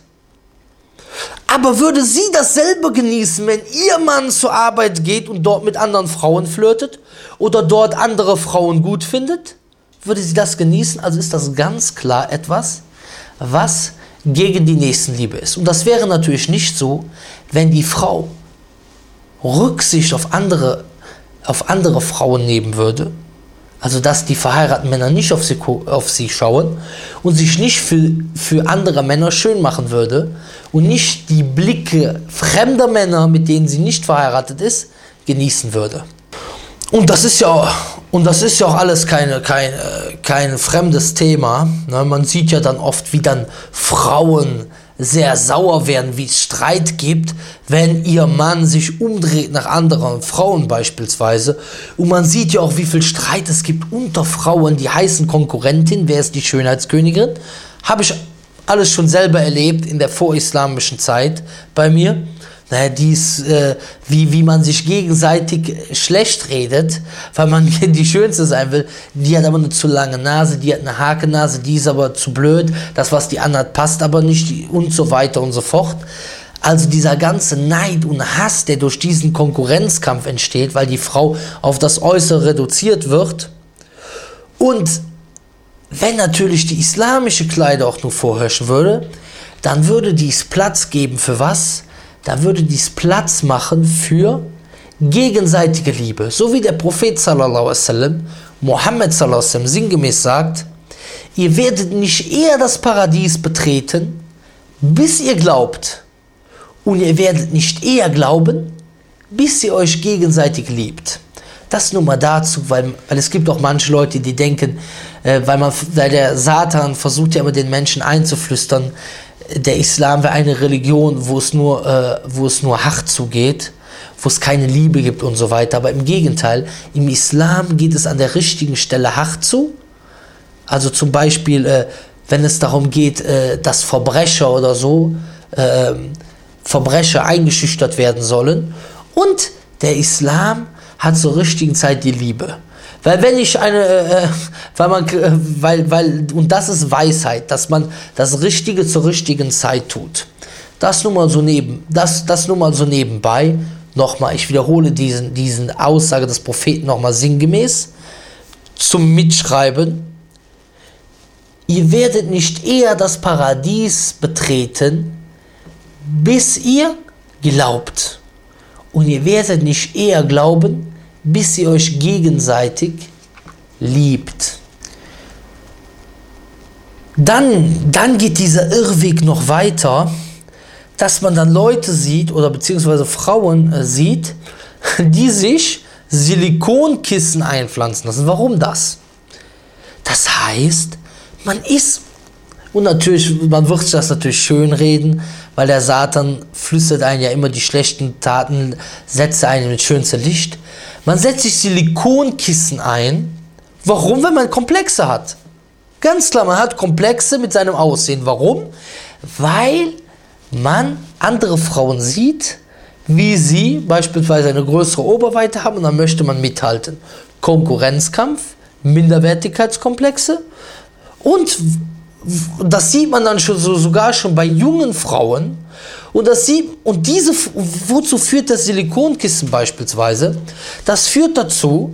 Aber würde sie dasselbe genießen, wenn ihr Mann zur Arbeit geht und dort mit anderen Frauen flirtet oder dort andere Frauen gut findet? Würde sie das genießen? Also ist das ganz klar etwas, was gegen die Nächstenliebe ist. Und das wäre natürlich nicht so, wenn die Frau Rücksicht auf andere, auf andere Frauen nehmen würde also dass die verheirateten Männer nicht auf sie, auf sie schauen und sich nicht für, für andere Männer schön machen würde und nicht die Blicke fremder Männer, mit denen sie nicht verheiratet ist, genießen würde. Und das ist ja, und das ist ja auch alles keine, kein, kein fremdes Thema. Ne? Man sieht ja dann oft, wie dann Frauen sehr sauer werden, wie es Streit gibt, wenn ihr Mann sich umdreht nach anderen Frauen beispielsweise. Und man sieht ja auch, wie viel Streit es gibt unter Frauen, die heißen Konkurrentin, wer ist die Schönheitskönigin. Habe ich alles schon selber erlebt in der vorislamischen Zeit bei mir naja, dies, äh, wie, wie man sich gegenseitig schlecht redet, weil man die Schönste sein will. Die hat aber eine zu lange Nase, die hat eine Hakennase, die ist aber zu blöd, das, was die andere hat, passt aber nicht und so weiter und so fort. Also dieser ganze Neid und Hass, der durch diesen Konkurrenzkampf entsteht, weil die Frau auf das Äußere reduziert wird. Und wenn natürlich die islamische Kleider auch nur vorherrschen würde, dann würde dies Platz geben für was? Da würde dies Platz machen für gegenseitige Liebe. So wie der Prophet sallallahu alaihi Mohammed sallallahu alaihi sinngemäß sagt, ihr werdet nicht eher das Paradies betreten, bis ihr glaubt. Und ihr werdet nicht eher glauben, bis ihr euch gegenseitig liebt. Das nur mal dazu, weil, weil es gibt auch manche Leute, die denken, äh, weil, man, weil der Satan versucht ja immer den Menschen einzuflüstern, der Islam wäre eine Religion, wo es nur, äh, wo es nur hart zugeht, wo es keine Liebe gibt und so weiter. Aber im Gegenteil, im Islam geht es an der richtigen Stelle hart zu. Also zum Beispiel, äh, wenn es darum geht, äh, dass Verbrecher oder so, ähm, Verbrecher eingeschüchtert werden sollen. Und der Islam hat zur richtigen Zeit die Liebe. Weil wenn ich eine, äh, äh, weil man, äh, weil, weil, und das ist Weisheit, dass man das Richtige zur richtigen Zeit tut. Das nur mal so neben, das, das nur mal so nebenbei. Nochmal, ich wiederhole diesen, diesen Aussage des Propheten nochmal sinngemäß zum Mitschreiben. Ihr werdet nicht eher das Paradies betreten, bis ihr glaubt. Und ihr werdet nicht eher glauben, bis ihr euch gegenseitig liebt. Dann, dann geht dieser Irrweg noch weiter, dass man dann Leute sieht oder beziehungsweise Frauen äh, sieht, die sich Silikonkissen einpflanzen lassen. Warum das? Das heißt, man ist und natürlich, man wird sich das natürlich schön reden, weil der Satan flüstert einen ja immer die schlechten Taten, setzt einen mit schönstem Licht. Man setzt sich Silikonkissen ein. Warum? Wenn man Komplexe hat. Ganz klar, man hat Komplexe mit seinem Aussehen. Warum? Weil man andere Frauen sieht, wie sie beispielsweise eine größere Oberweite haben und dann möchte man mithalten. Konkurrenzkampf, Minderwertigkeitskomplexe und das sieht man dann schon so, sogar schon bei jungen Frauen, und, das sie, und diese, wozu führt das Silikonkissen beispielsweise? Das führt dazu,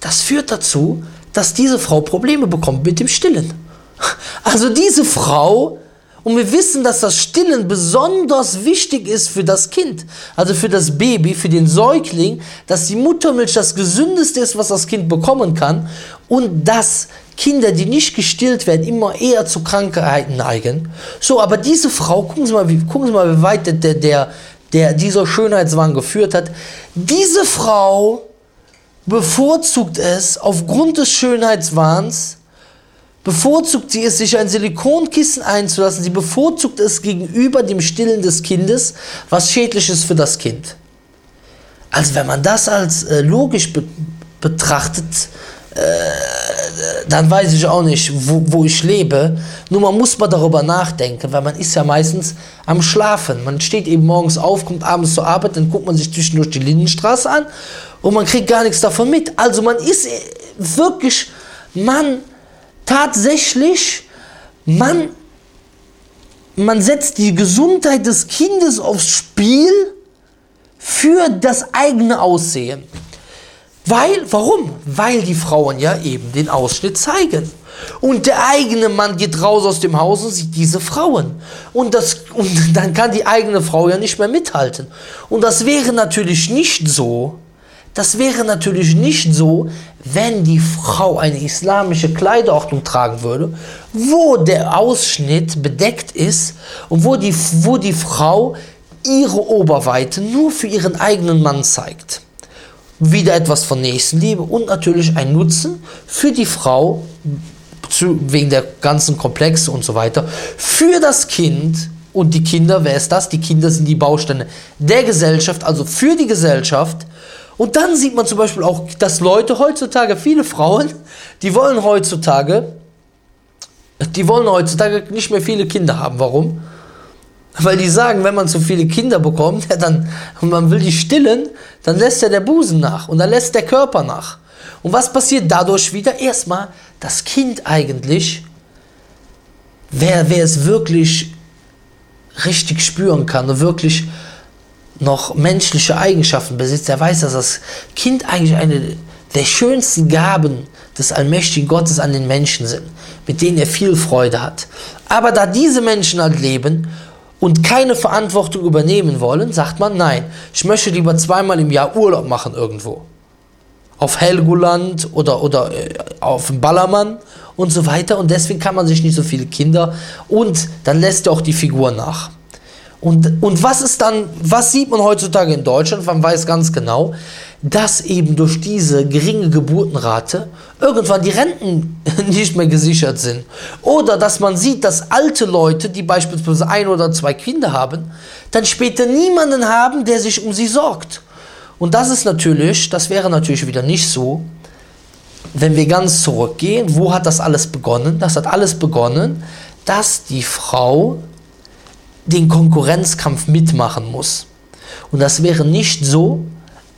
das führt dazu, dass diese Frau Probleme bekommt mit dem Stillen. Also diese Frau, und wir wissen, dass das Stillen besonders wichtig ist für das Kind, also für das Baby, für den Säugling, dass die Muttermilch das Gesündeste ist, was das Kind bekommen kann und dass Kinder, die nicht gestillt werden, immer eher zu Krankheiten neigen. So, aber diese Frau, gucken Sie mal, wie, gucken Sie mal, wie weit der, der, der dieser Schönheitswahn geführt hat. Diese Frau bevorzugt es aufgrund des Schönheitswahns, bevorzugt sie es, sich ein Silikonkissen einzulassen. Sie bevorzugt es gegenüber dem Stillen des Kindes, was schädlich ist für das Kind. Also wenn man das als äh, logisch be betrachtet, dann weiß ich auch nicht, wo, wo ich lebe. Nur man muss mal darüber nachdenken, weil man ist ja meistens am Schlafen. Man steht eben morgens auf, kommt abends zur Arbeit, dann guckt man sich zwischendurch die Lindenstraße an und man kriegt gar nichts davon mit. Also man ist wirklich, man tatsächlich, man, man setzt die Gesundheit des Kindes aufs Spiel für das eigene Aussehen. Weil, warum? Weil die Frauen ja eben den Ausschnitt zeigen. Und der eigene Mann geht raus aus dem Haus und sieht diese Frauen. Und, das, und dann kann die eigene Frau ja nicht mehr mithalten. Und das wäre natürlich nicht so, das wäre natürlich nicht so, wenn die Frau eine islamische Kleiderordnung tragen würde, wo der Ausschnitt bedeckt ist und wo die, wo die Frau ihre Oberweite nur für ihren eigenen Mann zeigt wieder etwas von Nächstenliebe und natürlich ein Nutzen für die Frau, zu, wegen der ganzen Komplexe und so weiter, für das Kind und die Kinder, wer ist das? Die Kinder sind die Bausteine der Gesellschaft, also für die Gesellschaft. Und dann sieht man zum Beispiel auch, dass Leute heutzutage, viele Frauen, die wollen heutzutage, die wollen heutzutage nicht mehr viele Kinder haben. Warum? Weil die sagen, wenn man zu viele Kinder bekommt, ja, dann, und man will die stillen, dann lässt ja der Busen nach und dann lässt der Körper nach. Und was passiert dadurch wieder? Erstmal, das Kind eigentlich, wer, wer es wirklich richtig spüren kann und wirklich noch menschliche Eigenschaften besitzt, der weiß, dass das Kind eigentlich eine der schönsten Gaben des allmächtigen Gottes an den Menschen sind, mit denen er viel Freude hat. Aber da diese Menschen halt leben und keine Verantwortung übernehmen wollen, sagt man nein. Ich möchte lieber zweimal im Jahr Urlaub machen irgendwo. Auf Helgoland oder, oder äh, auf dem Ballermann und so weiter. Und deswegen kann man sich nicht so viele Kinder und dann lässt er auch die Figur nach. Und, und was ist dann, was sieht man heutzutage in Deutschland? Man weiß ganz genau, dass eben durch diese geringe Geburtenrate irgendwann die Renten nicht mehr gesichert sind. Oder dass man sieht, dass alte Leute, die beispielsweise ein oder zwei Kinder haben, dann später niemanden haben, der sich um sie sorgt. Und das ist natürlich, das wäre natürlich wieder nicht so, wenn wir ganz zurückgehen, wo hat das alles begonnen? Das hat alles begonnen, dass die Frau den Konkurrenzkampf mitmachen muss. Und das wäre nicht so,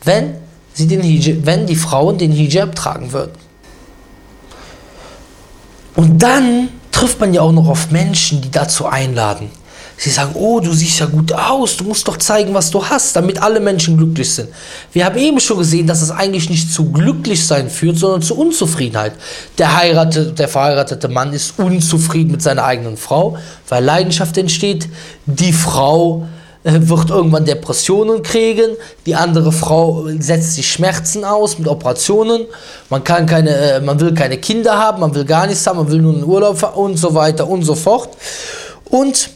wenn sie den Hijab, wenn die Frauen den Hijab tragen würden. Und dann trifft man ja auch noch auf Menschen, die dazu einladen. Sie sagen, oh, du siehst ja gut aus, du musst doch zeigen, was du hast, damit alle Menschen glücklich sind. Wir haben eben schon gesehen, dass es eigentlich nicht zu Glücklichsein führt, sondern zu Unzufriedenheit. Der, heiratete, der verheiratete Mann ist unzufrieden mit seiner eigenen Frau, weil Leidenschaft entsteht. Die Frau äh, wird irgendwann Depressionen kriegen, die andere Frau setzt sich Schmerzen aus mit Operationen, man, kann keine, äh, man will keine Kinder haben, man will gar nichts haben, man will nur einen Urlaub und so weiter und so fort. Und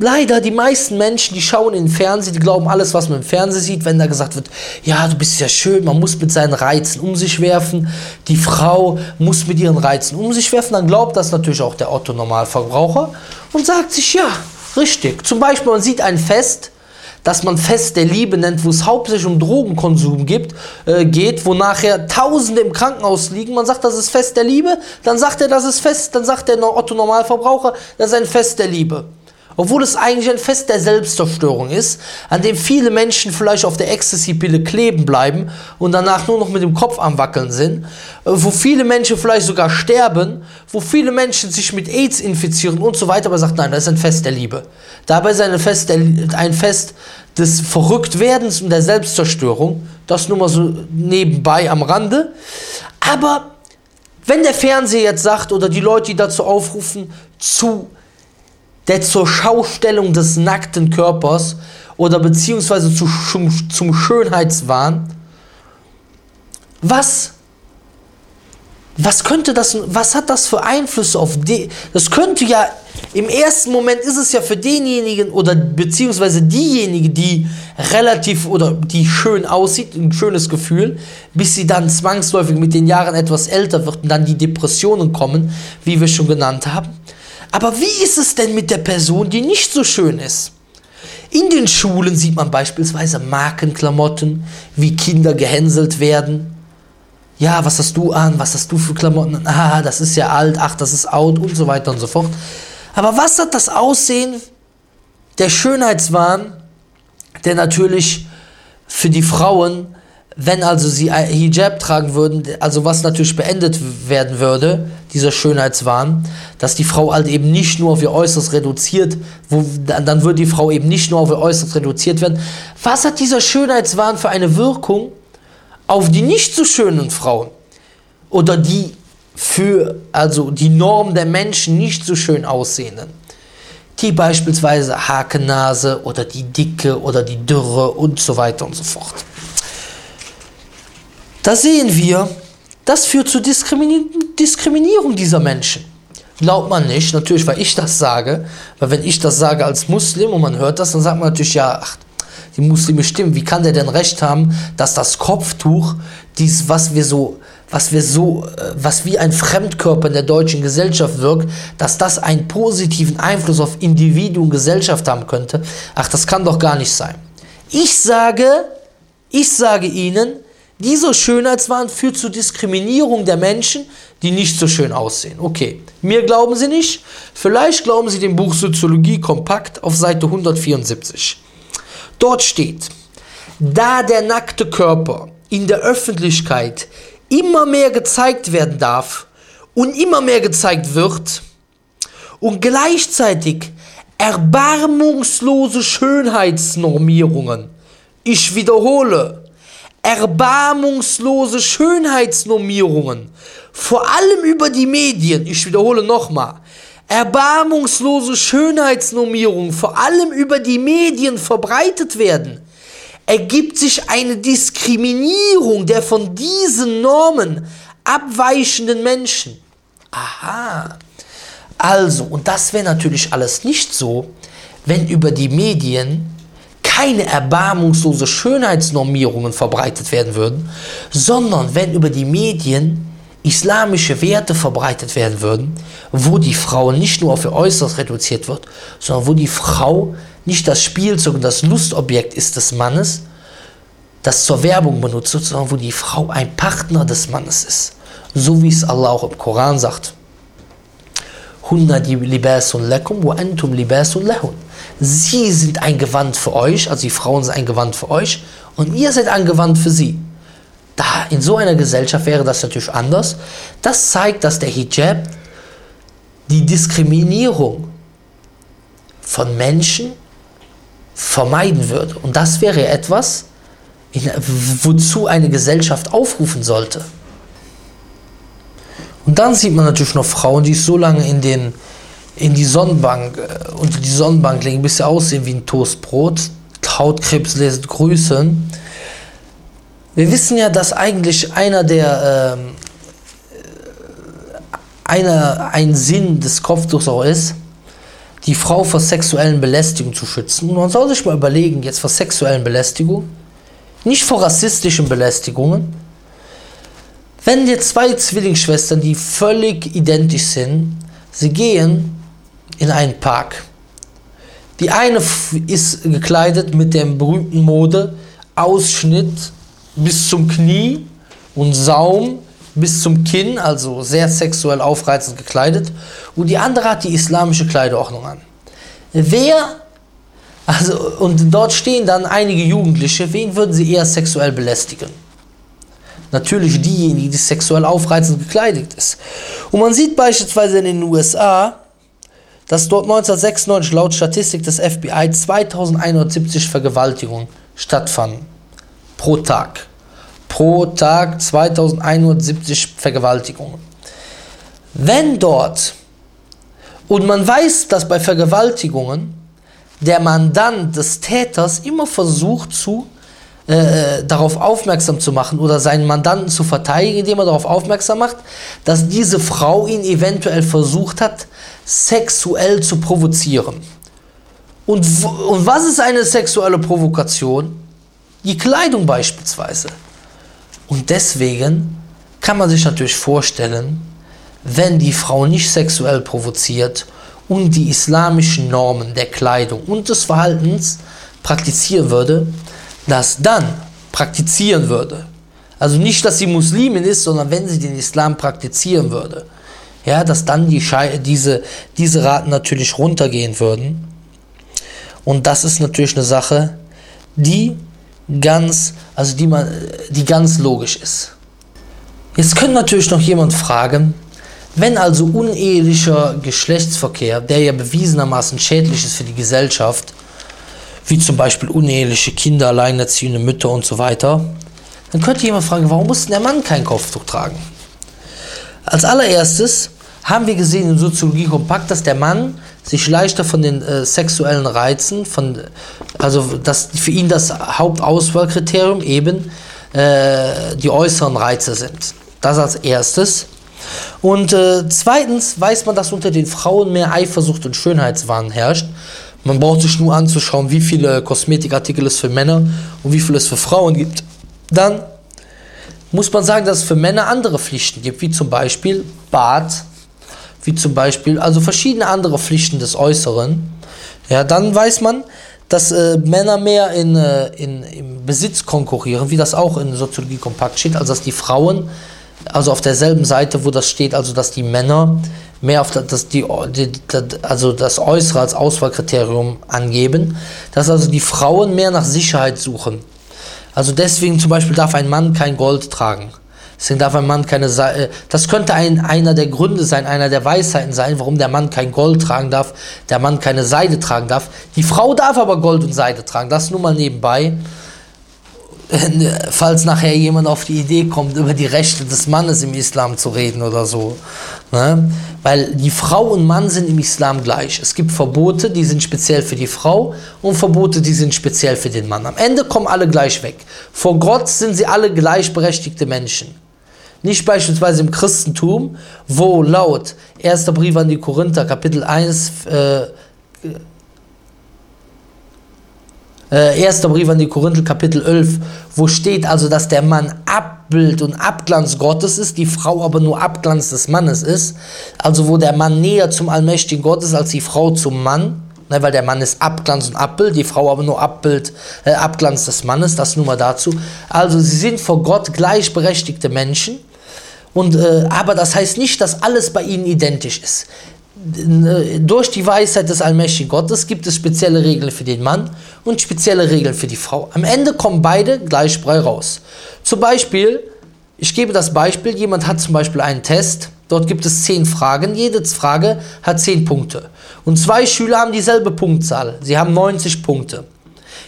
leider die meisten Menschen, die schauen in den Fernsehen, die glauben alles, was man im Fernsehen sieht, wenn da gesagt wird, ja, du bist ja schön, man muss mit seinen Reizen um sich werfen, die Frau muss mit ihren Reizen um sich werfen, dann glaubt das natürlich auch der Otto-Normalverbraucher und sagt sich, ja, Richtig. Zum Beispiel, man sieht ein Fest, das man Fest der Liebe nennt, wo es hauptsächlich um Drogenkonsum gibt, äh, geht, wo nachher Tausende im Krankenhaus liegen. Man sagt, das ist Fest der Liebe, dann sagt er, das ist Fest, dann sagt der Otto Normalverbraucher, das ist ein Fest der Liebe. Obwohl es eigentlich ein Fest der Selbstzerstörung ist, an dem viele Menschen vielleicht auf der Ecstasy-Pille kleben bleiben und danach nur noch mit dem Kopf am Wackeln sind, äh, wo viele Menschen vielleicht sogar sterben, wo viele Menschen sich mit AIDS infizieren und so weiter, aber sagt, nein, das ist ein Fest der Liebe. Dabei ist ein Fest, der, ein Fest des Verrücktwerdens und der Selbstzerstörung, das nur mal so nebenbei am Rande. Aber wenn der Fernseher jetzt sagt oder die Leute, die dazu aufrufen, zu der zur Schaustellung des nackten Körpers oder beziehungsweise zu, zum, zum Schönheitswahn. Was, was könnte das, was hat das für Einflüsse auf die? Das könnte ja, im ersten Moment ist es ja für denjenigen oder beziehungsweise diejenige, die relativ oder die schön aussieht, ein schönes Gefühl, bis sie dann zwangsläufig mit den Jahren etwas älter wird und dann die Depressionen kommen, wie wir schon genannt haben. Aber wie ist es denn mit der Person, die nicht so schön ist? In den Schulen sieht man beispielsweise Markenklamotten, wie Kinder gehänselt werden. ja, was hast du an, was hast du für Klamotten, ah, das ist ja alt, ach, das ist out und so weiter und so fort. Aber was hat das Aussehen, der Schönheitswahn, der natürlich für die Frauen, wenn also sie Hijab tragen würden, also was natürlich beendet werden würde, dieser Schönheitswahn, dass die Frau halt eben nicht nur auf ihr Äußeres reduziert, wo, dann würde die Frau eben nicht nur auf ihr Äußeres reduziert werden. Was hat dieser Schönheitswahn für eine Wirkung auf die nicht so schönen Frauen? Oder die für, also die Norm der Menschen nicht so schön aussehenden? Die beispielsweise Hakennase oder die Dicke oder die Dürre und so weiter und so fort. Da sehen wir, das führt zur Diskrimi Diskriminierung dieser Menschen. Glaubt man nicht, natürlich, weil ich das sage, weil wenn ich das sage als Muslim und man hört das, dann sagt man natürlich, ja, ach, die Muslime stimmen, wie kann der denn recht haben, dass das Kopftuch, dies, was wir so, was wir so, äh, was wie ein Fremdkörper in der deutschen Gesellschaft wirkt, dass das einen positiven Einfluss auf Individuen und Gesellschaft haben könnte? Ach, das kann doch gar nicht sein. Ich sage, ich sage Ihnen, dieser Schönheitswahn führt zur Diskriminierung der Menschen, die nicht so schön aussehen. Okay, mir glauben Sie nicht. Vielleicht glauben Sie dem Buch Soziologie kompakt auf Seite 174. Dort steht, da der nackte Körper in der Öffentlichkeit immer mehr gezeigt werden darf und immer mehr gezeigt wird und gleichzeitig erbarmungslose Schönheitsnormierungen, ich wiederhole, erbarmungslose Schönheitsnormierungen, vor allem über die Medien, ich wiederhole nochmal, erbarmungslose Schönheitsnormierungen, vor allem über die Medien verbreitet werden, ergibt sich eine Diskriminierung der von diesen Normen abweichenden Menschen. Aha. Also, und das wäre natürlich alles nicht so, wenn über die Medien keine erbarmungslose Schönheitsnormierungen verbreitet werden würden, sondern wenn über die Medien islamische Werte verbreitet werden würden, wo die Frau nicht nur auf ihr Äußeres reduziert wird, sondern wo die Frau nicht das Spielzeug und das Lustobjekt ist des Mannes, das zur Werbung benutzt wird, sondern wo die Frau ein Partner des Mannes ist. So wie es Allah auch im Koran sagt. Hunna libasun lakum wa antum libasun lahun. Sie sind ein Gewand für euch, also die Frauen sind ein Gewand für euch und ihr seid ein Gewand für sie. Da, in so einer Gesellschaft wäre das natürlich anders. Das zeigt, dass der Hijab die Diskriminierung von Menschen vermeiden würde. Und das wäre etwas, wozu eine Gesellschaft aufrufen sollte. Und dann sieht man natürlich noch Frauen, die so lange in den in die Sonnenbank, äh, unter die Sonnenbank legen, bis sie aussehen wie ein Toastbrot. Hautkrebs lässt grüßen. Wir wissen ja, dass eigentlich einer der, ähm, einer, ein Sinn des Kopftuchs auch ist, die Frau vor sexuellen Belästigungen zu schützen. Und man soll sich mal überlegen, jetzt vor sexuellen Belästigungen, nicht vor rassistischen Belästigungen. Wenn jetzt zwei Zwillingsschwestern, die völlig identisch sind, sie gehen in einen Park. Die eine ist gekleidet mit dem berühmten Mode Ausschnitt bis zum Knie und Saum bis zum Kinn, also sehr sexuell aufreizend gekleidet. Und die andere hat die islamische Kleiderordnung an. Wer, also, und dort stehen dann einige Jugendliche, wen würden sie eher sexuell belästigen? Natürlich diejenige, die sexuell aufreizend gekleidet ist. Und man sieht beispielsweise in den USA, dass dort 1996 laut Statistik des FBI 2170 Vergewaltigungen stattfanden. Pro Tag. Pro Tag 2170 Vergewaltigungen. Wenn dort, und man weiß, dass bei Vergewaltigungen der Mandant des Täters immer versucht zu äh, darauf aufmerksam zu machen oder seinen Mandanten zu verteidigen, indem er darauf aufmerksam macht, dass diese Frau ihn eventuell versucht hat, sexuell zu provozieren. Und, und was ist eine sexuelle Provokation? Die Kleidung beispielsweise. Und deswegen kann man sich natürlich vorstellen, wenn die Frau nicht sexuell provoziert und die islamischen Normen der Kleidung und des Verhaltens praktizieren würde, dass dann praktizieren würde, Also nicht, dass sie Muslimin ist, sondern wenn sie den Islam praktizieren würde. Ja, dass dann die Schei diese, diese Raten natürlich runtergehen würden. Und das ist natürlich eine Sache, die ganz, also die man, die ganz logisch ist. Jetzt könnte natürlich noch jemand fragen, wenn also unehelicher Geschlechtsverkehr, der ja bewiesenermaßen schädlich ist für die Gesellschaft, wie zum Beispiel uneheliche Kinder, alleinerziehende Mütter und so weiter, dann könnte jemand fragen, warum muss der Mann kein Kopftuch tragen? Als allererstes haben wir gesehen in Soziologie kompakt, dass der Mann sich leichter von den äh, sexuellen Reizen, von, also dass für ihn das Hauptauswahlkriterium eben äh, die äußeren Reize sind. Das als erstes. Und äh, zweitens weiß man, dass unter den Frauen mehr Eifersucht und Schönheitswahn herrscht. Man braucht sich nur anzuschauen, wie viele Kosmetikartikel es für Männer und wie viel es für Frauen gibt. Dann muss man sagen, dass es für Männer andere Pflichten gibt, wie zum Beispiel Bad, wie zum Beispiel, also verschiedene andere Pflichten des Äußeren. Ja, dann weiß man, dass äh, Männer mehr in, äh, in, im Besitz konkurrieren, wie das auch in Soziologie kompakt steht, also dass die Frauen also auf derselben Seite, wo das steht, also dass die Männer mehr auf das, die, also das Äußere als Auswahlkriterium angeben, dass also die Frauen mehr nach Sicherheit suchen. Also deswegen zum Beispiel darf ein Mann kein Gold tragen. Deswegen darf ein Mann keine Seide. Äh, das könnte ein, einer der Gründe sein, einer der Weisheiten sein, warum der Mann kein Gold tragen darf, der Mann keine Seide tragen darf. Die Frau darf aber Gold und Seide tragen. Das nur mal nebenbei. falls nachher jemand auf die Idee kommt, über die Rechte des Mannes im Islam zu reden oder so. Ne? Weil die Frau und Mann sind im Islam gleich. Es gibt Verbote, die sind speziell für die Frau und Verbote, die sind speziell für den Mann. Am Ende kommen alle gleich weg. Vor Gott sind sie alle gleichberechtigte Menschen. Nicht beispielsweise im Christentum, wo laut 1. Brief an die Korinther, Kapitel 1, äh, äh, erster Brief an die Korinther, Kapitel 11, wo steht also, dass der Mann Abbild und Abglanz Gottes ist, die Frau aber nur Abglanz des Mannes ist. Also wo der Mann näher zum allmächtigen Gott ist als die Frau zum Mann. Ne, weil der Mann ist Abglanz und Abbild, die Frau aber nur Abbild, äh, Abglanz des Mannes, das nur mal dazu. Also sie sind vor Gott gleichberechtigte Menschen. Und, äh, aber das heißt nicht, dass alles bei ihnen identisch ist durch die Weisheit des allmächtigen Gottes gibt es spezielle Regeln für den Mann und spezielle Regeln für die Frau. Am Ende kommen beide gleich frei raus. Zum Beispiel, ich gebe das Beispiel, jemand hat zum Beispiel einen Test, dort gibt es zehn Fragen, jede Frage hat zehn Punkte. Und zwei Schüler haben dieselbe Punktzahl, sie haben 90 Punkte.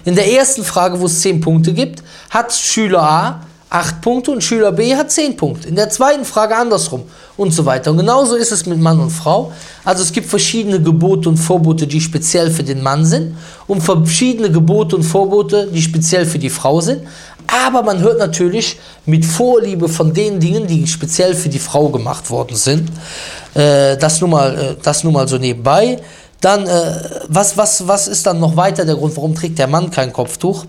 In der ersten Frage, wo es zehn Punkte gibt, hat Schüler A 8 Punkte und Schüler B hat 10 Punkte. In der zweiten Frage andersrum und so weiter. Und genauso ist es mit Mann und Frau. Also es gibt verschiedene Gebote und Vorbote, die speziell für den Mann sind und verschiedene Gebote und Vorbote, die speziell für die Frau sind. Aber man hört natürlich mit Vorliebe von den Dingen, die speziell für die Frau gemacht worden sind. Äh, das, nur mal, äh, das nur mal so nebenbei. Dann, äh, was, was, was ist dann noch weiter der Grund, warum trägt der Mann kein Kopftuch?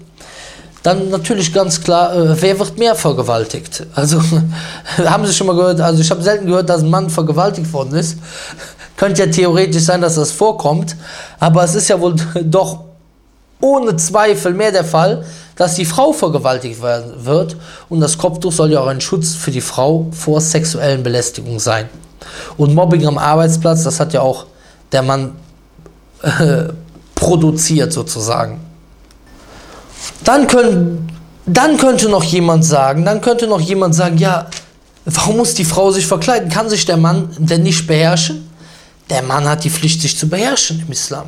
Dann natürlich ganz klar, äh, wer wird mehr vergewaltigt? Also haben Sie schon mal gehört, also ich habe selten gehört, dass ein Mann vergewaltigt worden ist. Könnte ja theoretisch sein, dass das vorkommt, aber es ist ja wohl doch ohne Zweifel mehr der Fall, dass die Frau vergewaltigt wird und das Kopftuch soll ja auch ein Schutz für die Frau vor sexuellen Belästigungen sein. Und Mobbing am Arbeitsplatz, das hat ja auch der Mann äh, produziert sozusagen. Dann, können, dann könnte noch jemand sagen, dann könnte noch jemand sagen, ja, warum muss die Frau sich verkleiden? Kann sich der Mann denn nicht beherrschen? Der Mann hat die Pflicht, sich zu beherrschen im Islam.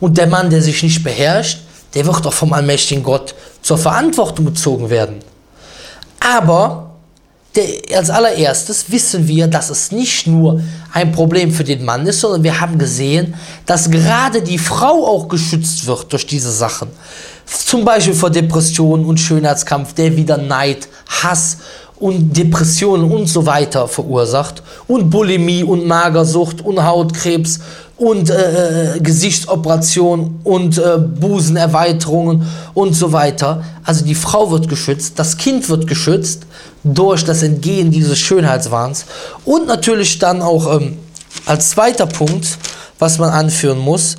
Und der Mann, der sich nicht beherrscht, der wird auch vom allmächtigen Gott zur Verantwortung gezogen werden. Aber der, als allererstes wissen wir, dass es nicht nur ein Problem für den Mann ist, sondern wir haben gesehen, dass gerade die Frau auch geschützt wird durch diese Sachen. Zum Beispiel vor Depressionen und Schönheitskampf, der wieder Neid, Hass und Depressionen und so weiter verursacht. Und Bulimie und Magersucht und Hautkrebs und äh, Gesichtsoperation und äh, Busenerweiterungen und so weiter. Also die Frau wird geschützt, das Kind wird geschützt durch das Entgehen dieses Schönheitswahns und natürlich dann auch ähm, als zweiter Punkt, was man anführen muss,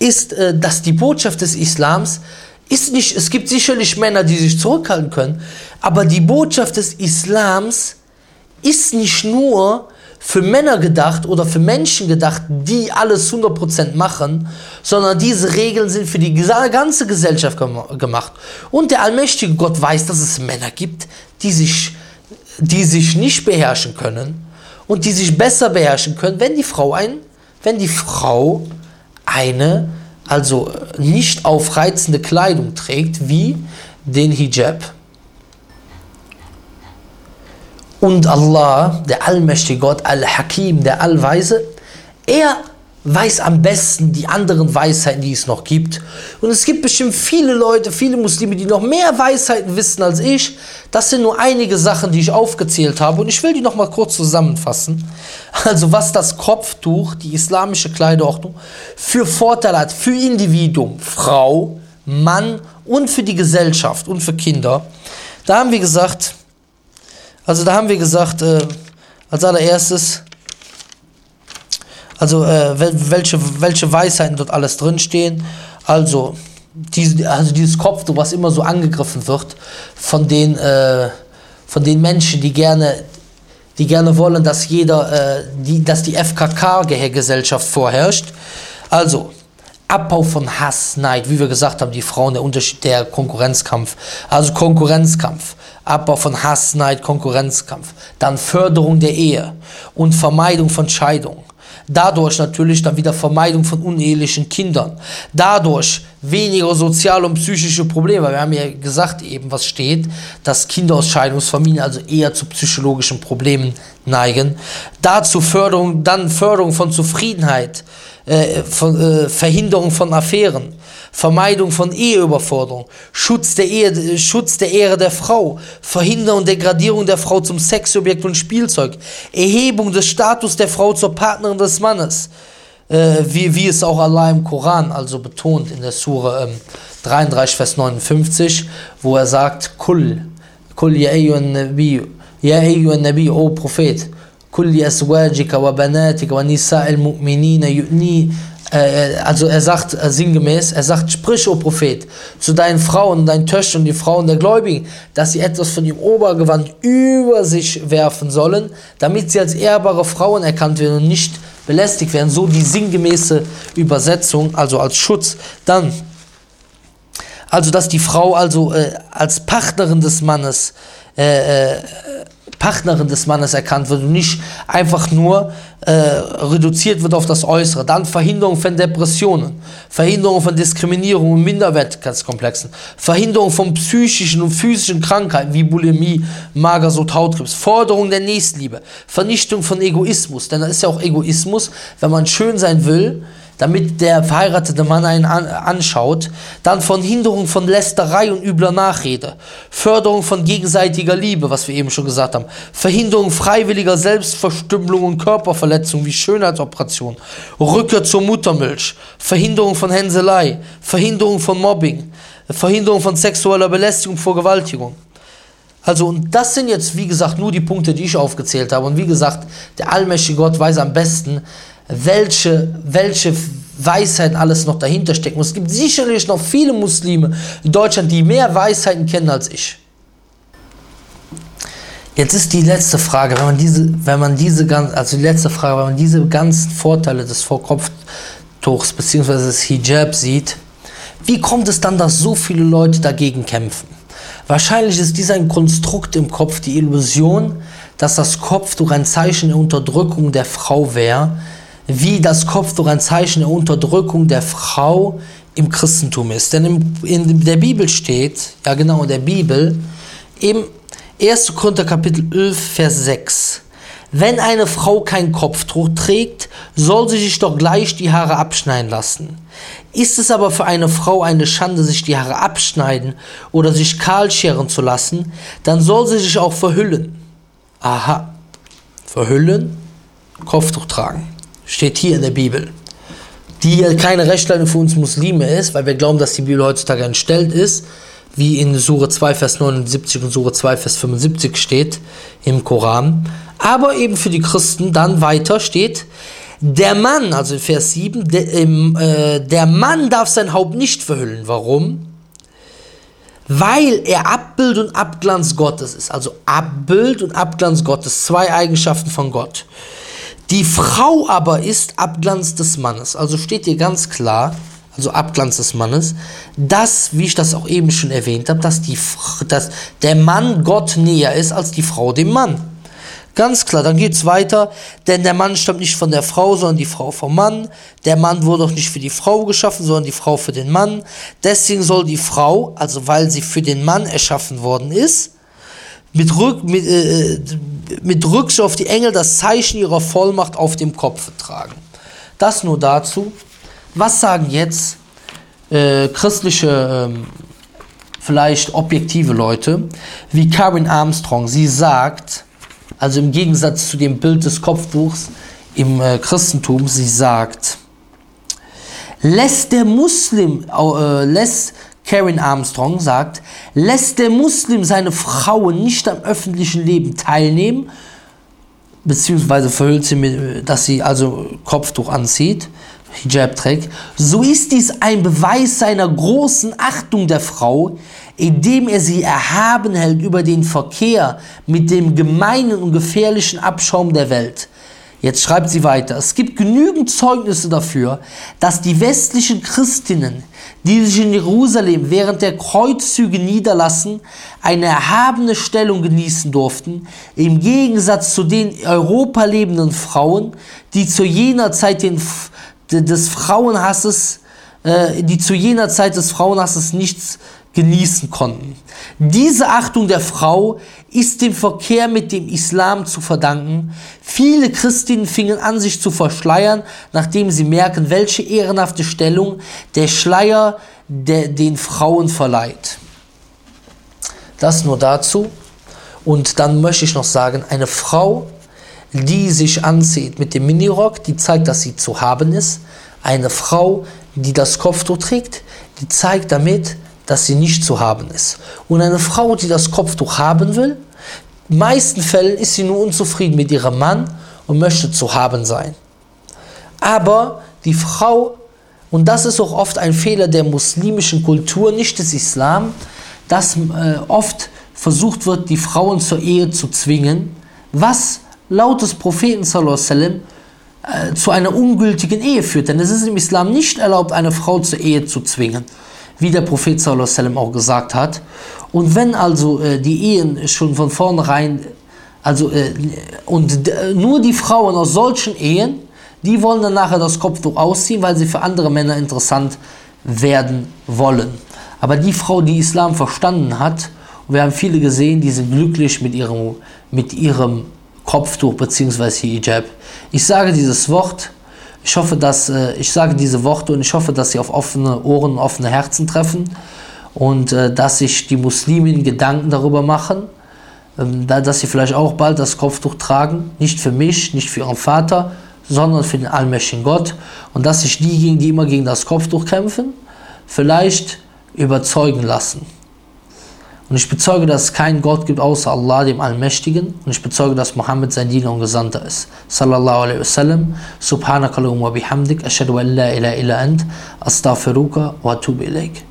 ist, äh, dass die Botschaft des Islams Ist nicht, es gibt sicherlich Männer, die sich zurückhalten können, aber die Botschaft des Islams ist nicht nur für Männer gedacht oder für Menschen gedacht, die alles 100% machen, sondern diese Regeln sind für die ganze Gesellschaft gemacht. Und der allmächtige Gott weiß, dass es Männer gibt, die sich, die sich nicht beherrschen können und die sich besser beherrschen können, wenn die Frau ein, wenn die Frau eine also nicht aufreizende Kleidung trägt, wie den Hijab. Und Allah, der allmächtige Gott, Al-Hakim, der Allweise, er weiß am besten die anderen Weisheiten, die es noch gibt. Und es gibt bestimmt viele Leute, viele Muslime, die noch mehr Weisheiten wissen als ich. Das sind nur einige Sachen, die ich aufgezählt habe. Und ich will die noch mal kurz zusammenfassen. Also was das Kopftuch, die islamische Kleiderordnung, für Vorteile hat für Individuum, Frau, Mann und für die Gesellschaft und für Kinder. Da haben wir gesagt, also da haben wir gesagt, äh, als allererstes, also äh, welche, welche Weisheiten dort alles drinstehen. Also, diese, also dieses Kopftuch, was immer so angegriffen wird von den, äh, von den Menschen, die gerne, die gerne wollen, dass jeder, äh, die, dass die FKK-Gesellschaft vorherrscht. Also, Abbau von Hass, Neid, wie wir gesagt haben, die Frauen, der Unterschied, der Konkurrenzkampf. Also Konkurrenzkampf. Abbau von Hass, Neid, Konkurrenzkampf. Dann Förderung der Ehe und Vermeidung von Scheidung. Dadurch natürlich dann wieder Vermeidung von unehelichen Kindern. Dadurch weniger soziale und psychische Probleme. Wir haben ja gesagt eben, was steht, dass Kinder aus Scheidungsfamilien also eher zu psychologischen Problemen neigen. Dazu Förderung, dann Förderung von Zufriedenheit, äh, von, äh, Verhinderung von Affären, Vermeidung von Eheüberforderung, Schutz der, Ehe, Schutz der Ehre der Frau, Verhinderung und Degradierung der Frau zum Sexobjekt und Spielzeug, Erhebung des Status der Frau zur Partnerin des Mannes, äh, wie, wie es auch Allah im Koran also betont in der Sure ähm, 33, Vers 59, wo er sagt, Kul, Kul ya ayyuhan Nabi, ya ayyuhan Nabi, o Prophet, Kul aswajika wa banatika wa nisa'il mu'minina yu'ni äh, also er sagt äh, sinngemäß, er sagt, sprich, o Prophet, zu deinen Frauen, deinen Töchtern, die Frauen der Gläubigen, dass sie etwas von ihrem Obergewand über sich werfen sollen, damit sie als ehrbare Frauen erkannt werden und nicht belästigt werden. So die sinngemäße Übersetzung, also als Schutz. Dann, also dass die Frau also äh, als Partnerin des Mannes äh, äh Partnerin des Mannes erkannt wird und nicht einfach nur äh, reduziert wird auf das Äußere. Dann Verhinderung von Depressionen, Verhinderung von Diskriminierung und Minderwertigkeitskomplexen, Verhinderung von psychischen und physischen Krankheiten wie Bulimie, Magersucht, Hautkrebs, Forderung der Nächstliebe, Vernichtung von Egoismus, denn das ist ja auch Egoismus, wenn man schön sein will, damit der verheiratete Mann einen an, anschaut, dann von Hinderung von Lästerei und übler Nachrede, Förderung von gegenseitiger Liebe, was wir eben schon gesagt haben, Verhinderung freiwilliger Selbstverstümmelung und Körperverletzung wie Schönheitsoperation, Rückkehr zur Muttermilch, Verhinderung von Hänselei, Verhinderung von Mobbing, Verhinderung von sexueller Belästigung vor Gewaltigung. Also, und das sind jetzt, wie gesagt, nur die Punkte, die ich aufgezählt habe. Und wie gesagt, der allmächtige Gott weiß am besten, welche, welche Weisheit alles noch dahinter steckt. Und es gibt sicherlich noch viele Muslime in Deutschland, die mehr Weisheiten kennen als ich. Jetzt ist die letzte Frage, wenn man diese, wenn man diese ganz, also die letzte Frage, wenn man diese ganzen Vorteile des Vorkopftuchs bzw. des Hijab sieht, wie kommt es dann, dass so viele Leute dagegen kämpfen? Wahrscheinlich ist dies ein Konstrukt im Kopf, die Illusion, dass das Kopftuch ein Zeichen der Unterdrückung der Frau wäre, wie das Kopftuch ein Zeichen der Unterdrückung der Frau im Christentum ist. Denn in der Bibel steht, ja genau in der Bibel, im 1. Korinther Kapitel 11, Vers 6, wenn eine Frau kein Kopftuch trägt, soll sie sich doch gleich die Haare abschneiden lassen. Ist es aber für eine Frau eine Schande, sich die Haare abschneiden oder sich kahl scheren zu lassen, dann soll sie sich auch verhüllen. Aha, verhüllen, Kopftuch tragen. Steht hier in der Bibel. Die keine Rechtsleitung für uns Muslime ist, weil wir glauben, dass die Bibel heutzutage entstellt ist, wie in Sure 2, Vers 79 und Sure 2, Vers 75 steht im Koran. Aber eben für die Christen dann weiter steht, der Mann, also in Vers 7, der, äh, der Mann darf sein Haupt nicht verhüllen. Warum? weil er Abbild und Abglanz Gottes ist. Also Abbild und Abglanz Gottes, zwei Eigenschaften von Gott. Die Frau aber ist Abglanz des Mannes. Also steht hier ganz klar, also Abglanz des Mannes, dass, wie ich das auch eben schon erwähnt habe, dass, die, dass der Mann Gott näher ist als die Frau dem Mann. Ganz klar, dann geht es weiter, denn der Mann stammt nicht von der Frau, sondern die Frau vom Mann. Der Mann wurde auch nicht für die Frau geschaffen, sondern die Frau für den Mann. Deswegen soll die Frau, also weil sie für den Mann erschaffen worden ist, mit, Rück, mit, äh, mit Rücksicht auf die Engel das Zeichen ihrer Vollmacht auf dem Kopf tragen. Das nur dazu. Was sagen jetzt äh, christliche, äh, vielleicht objektive Leute, wie Karen Armstrong? Sie sagt, also im Gegensatz zu dem Bild des Kopftuchs im äh, Christentum, sie sagt, lässt der Muslim, äh, lässt Karen Armstrong sagt, lässt der Muslim seine Frauen nicht am öffentlichen Leben teilnehmen, beziehungsweise verhüllt sie, mit, dass sie also Kopftuch anzieht, Hijab trägt, so ist dies ein Beweis seiner großen Achtung der Frau, indem er sie erhaben hält über den Verkehr mit dem gemeinen und gefährlichen Abschaum der Welt. Jetzt schreibt sie weiter, es gibt genügend Zeugnisse dafür, dass die westlichen Christinnen, die sich in Jerusalem während der Kreuzzüge niederlassen, eine erhabene Stellung genießen durften, im Gegensatz zu den Europa lebenden Frauen, die zu jener Zeit den des Frauenhasses, äh, die zu jener Zeit des Frauenhasses nichts genießen konnten. Diese Achtung der Frau ist dem Verkehr mit dem Islam zu verdanken. Viele Christinnen fingen an, sich zu verschleiern, nachdem sie merken, welche ehrenhafte Stellung der Schleier der, den Frauen verleiht. Das nur dazu. Und dann möchte ich noch sagen, eine Frau die sich anzieht mit dem Minirock, die zeigt, dass sie zu haben ist. Eine Frau, die das Kopftuch trägt, die zeigt damit, dass sie nicht zu haben ist. Und eine Frau, die das Kopftuch haben will, in meisten Fällen ist sie nur unzufrieden mit ihrem Mann und möchte zu haben sein. Aber die Frau, und das ist auch oft ein Fehler der muslimischen Kultur, nicht des Islam, dass äh, oft versucht wird, die Frauen zur Ehe zu zwingen, was laut des Propheten sallam, äh, zu einer ungültigen Ehe führt. Denn es ist im Islam nicht erlaubt, eine Frau zur Ehe zu zwingen, wie der Prophet sallam, auch gesagt hat. Und wenn also äh, die Ehen schon von vornherein, also äh, und nur die Frauen aus solchen Ehen, die wollen dann nachher das Kopftuch ausziehen, weil sie für andere Männer interessant werden wollen. Aber die Frau, die Islam verstanden hat, und wir haben viele gesehen, die sind glücklich mit ihrem, mit ihrem Kopftuch bzw. Hijab. Ich sage dieses Wort, ich hoffe, dass äh, ich sage diese Worte und ich hoffe, dass sie auf offene Ohren, offene Herzen treffen und äh, dass sich die Muslimen Gedanken darüber machen, ähm, dass sie vielleicht auch bald das Kopftuch tragen, nicht für mich, nicht für ihren Vater, sondern für den allmächtigen Gott und dass sich diejenigen, die immer gegen das Kopftuch kämpfen, vielleicht überzeugen lassen. Und ich bezeuge, dass es keinen Gott gibt außer Allah, dem Allmächtigen. Und ich bezeuge, dass Mohammed sein Diener und Gesandter ist. Sallallahu alaihi wasallam. Subhanakallahumma bihamdik. Ashadu an la ilaha illa ant. Astaghfiruka wa atubu ilaik.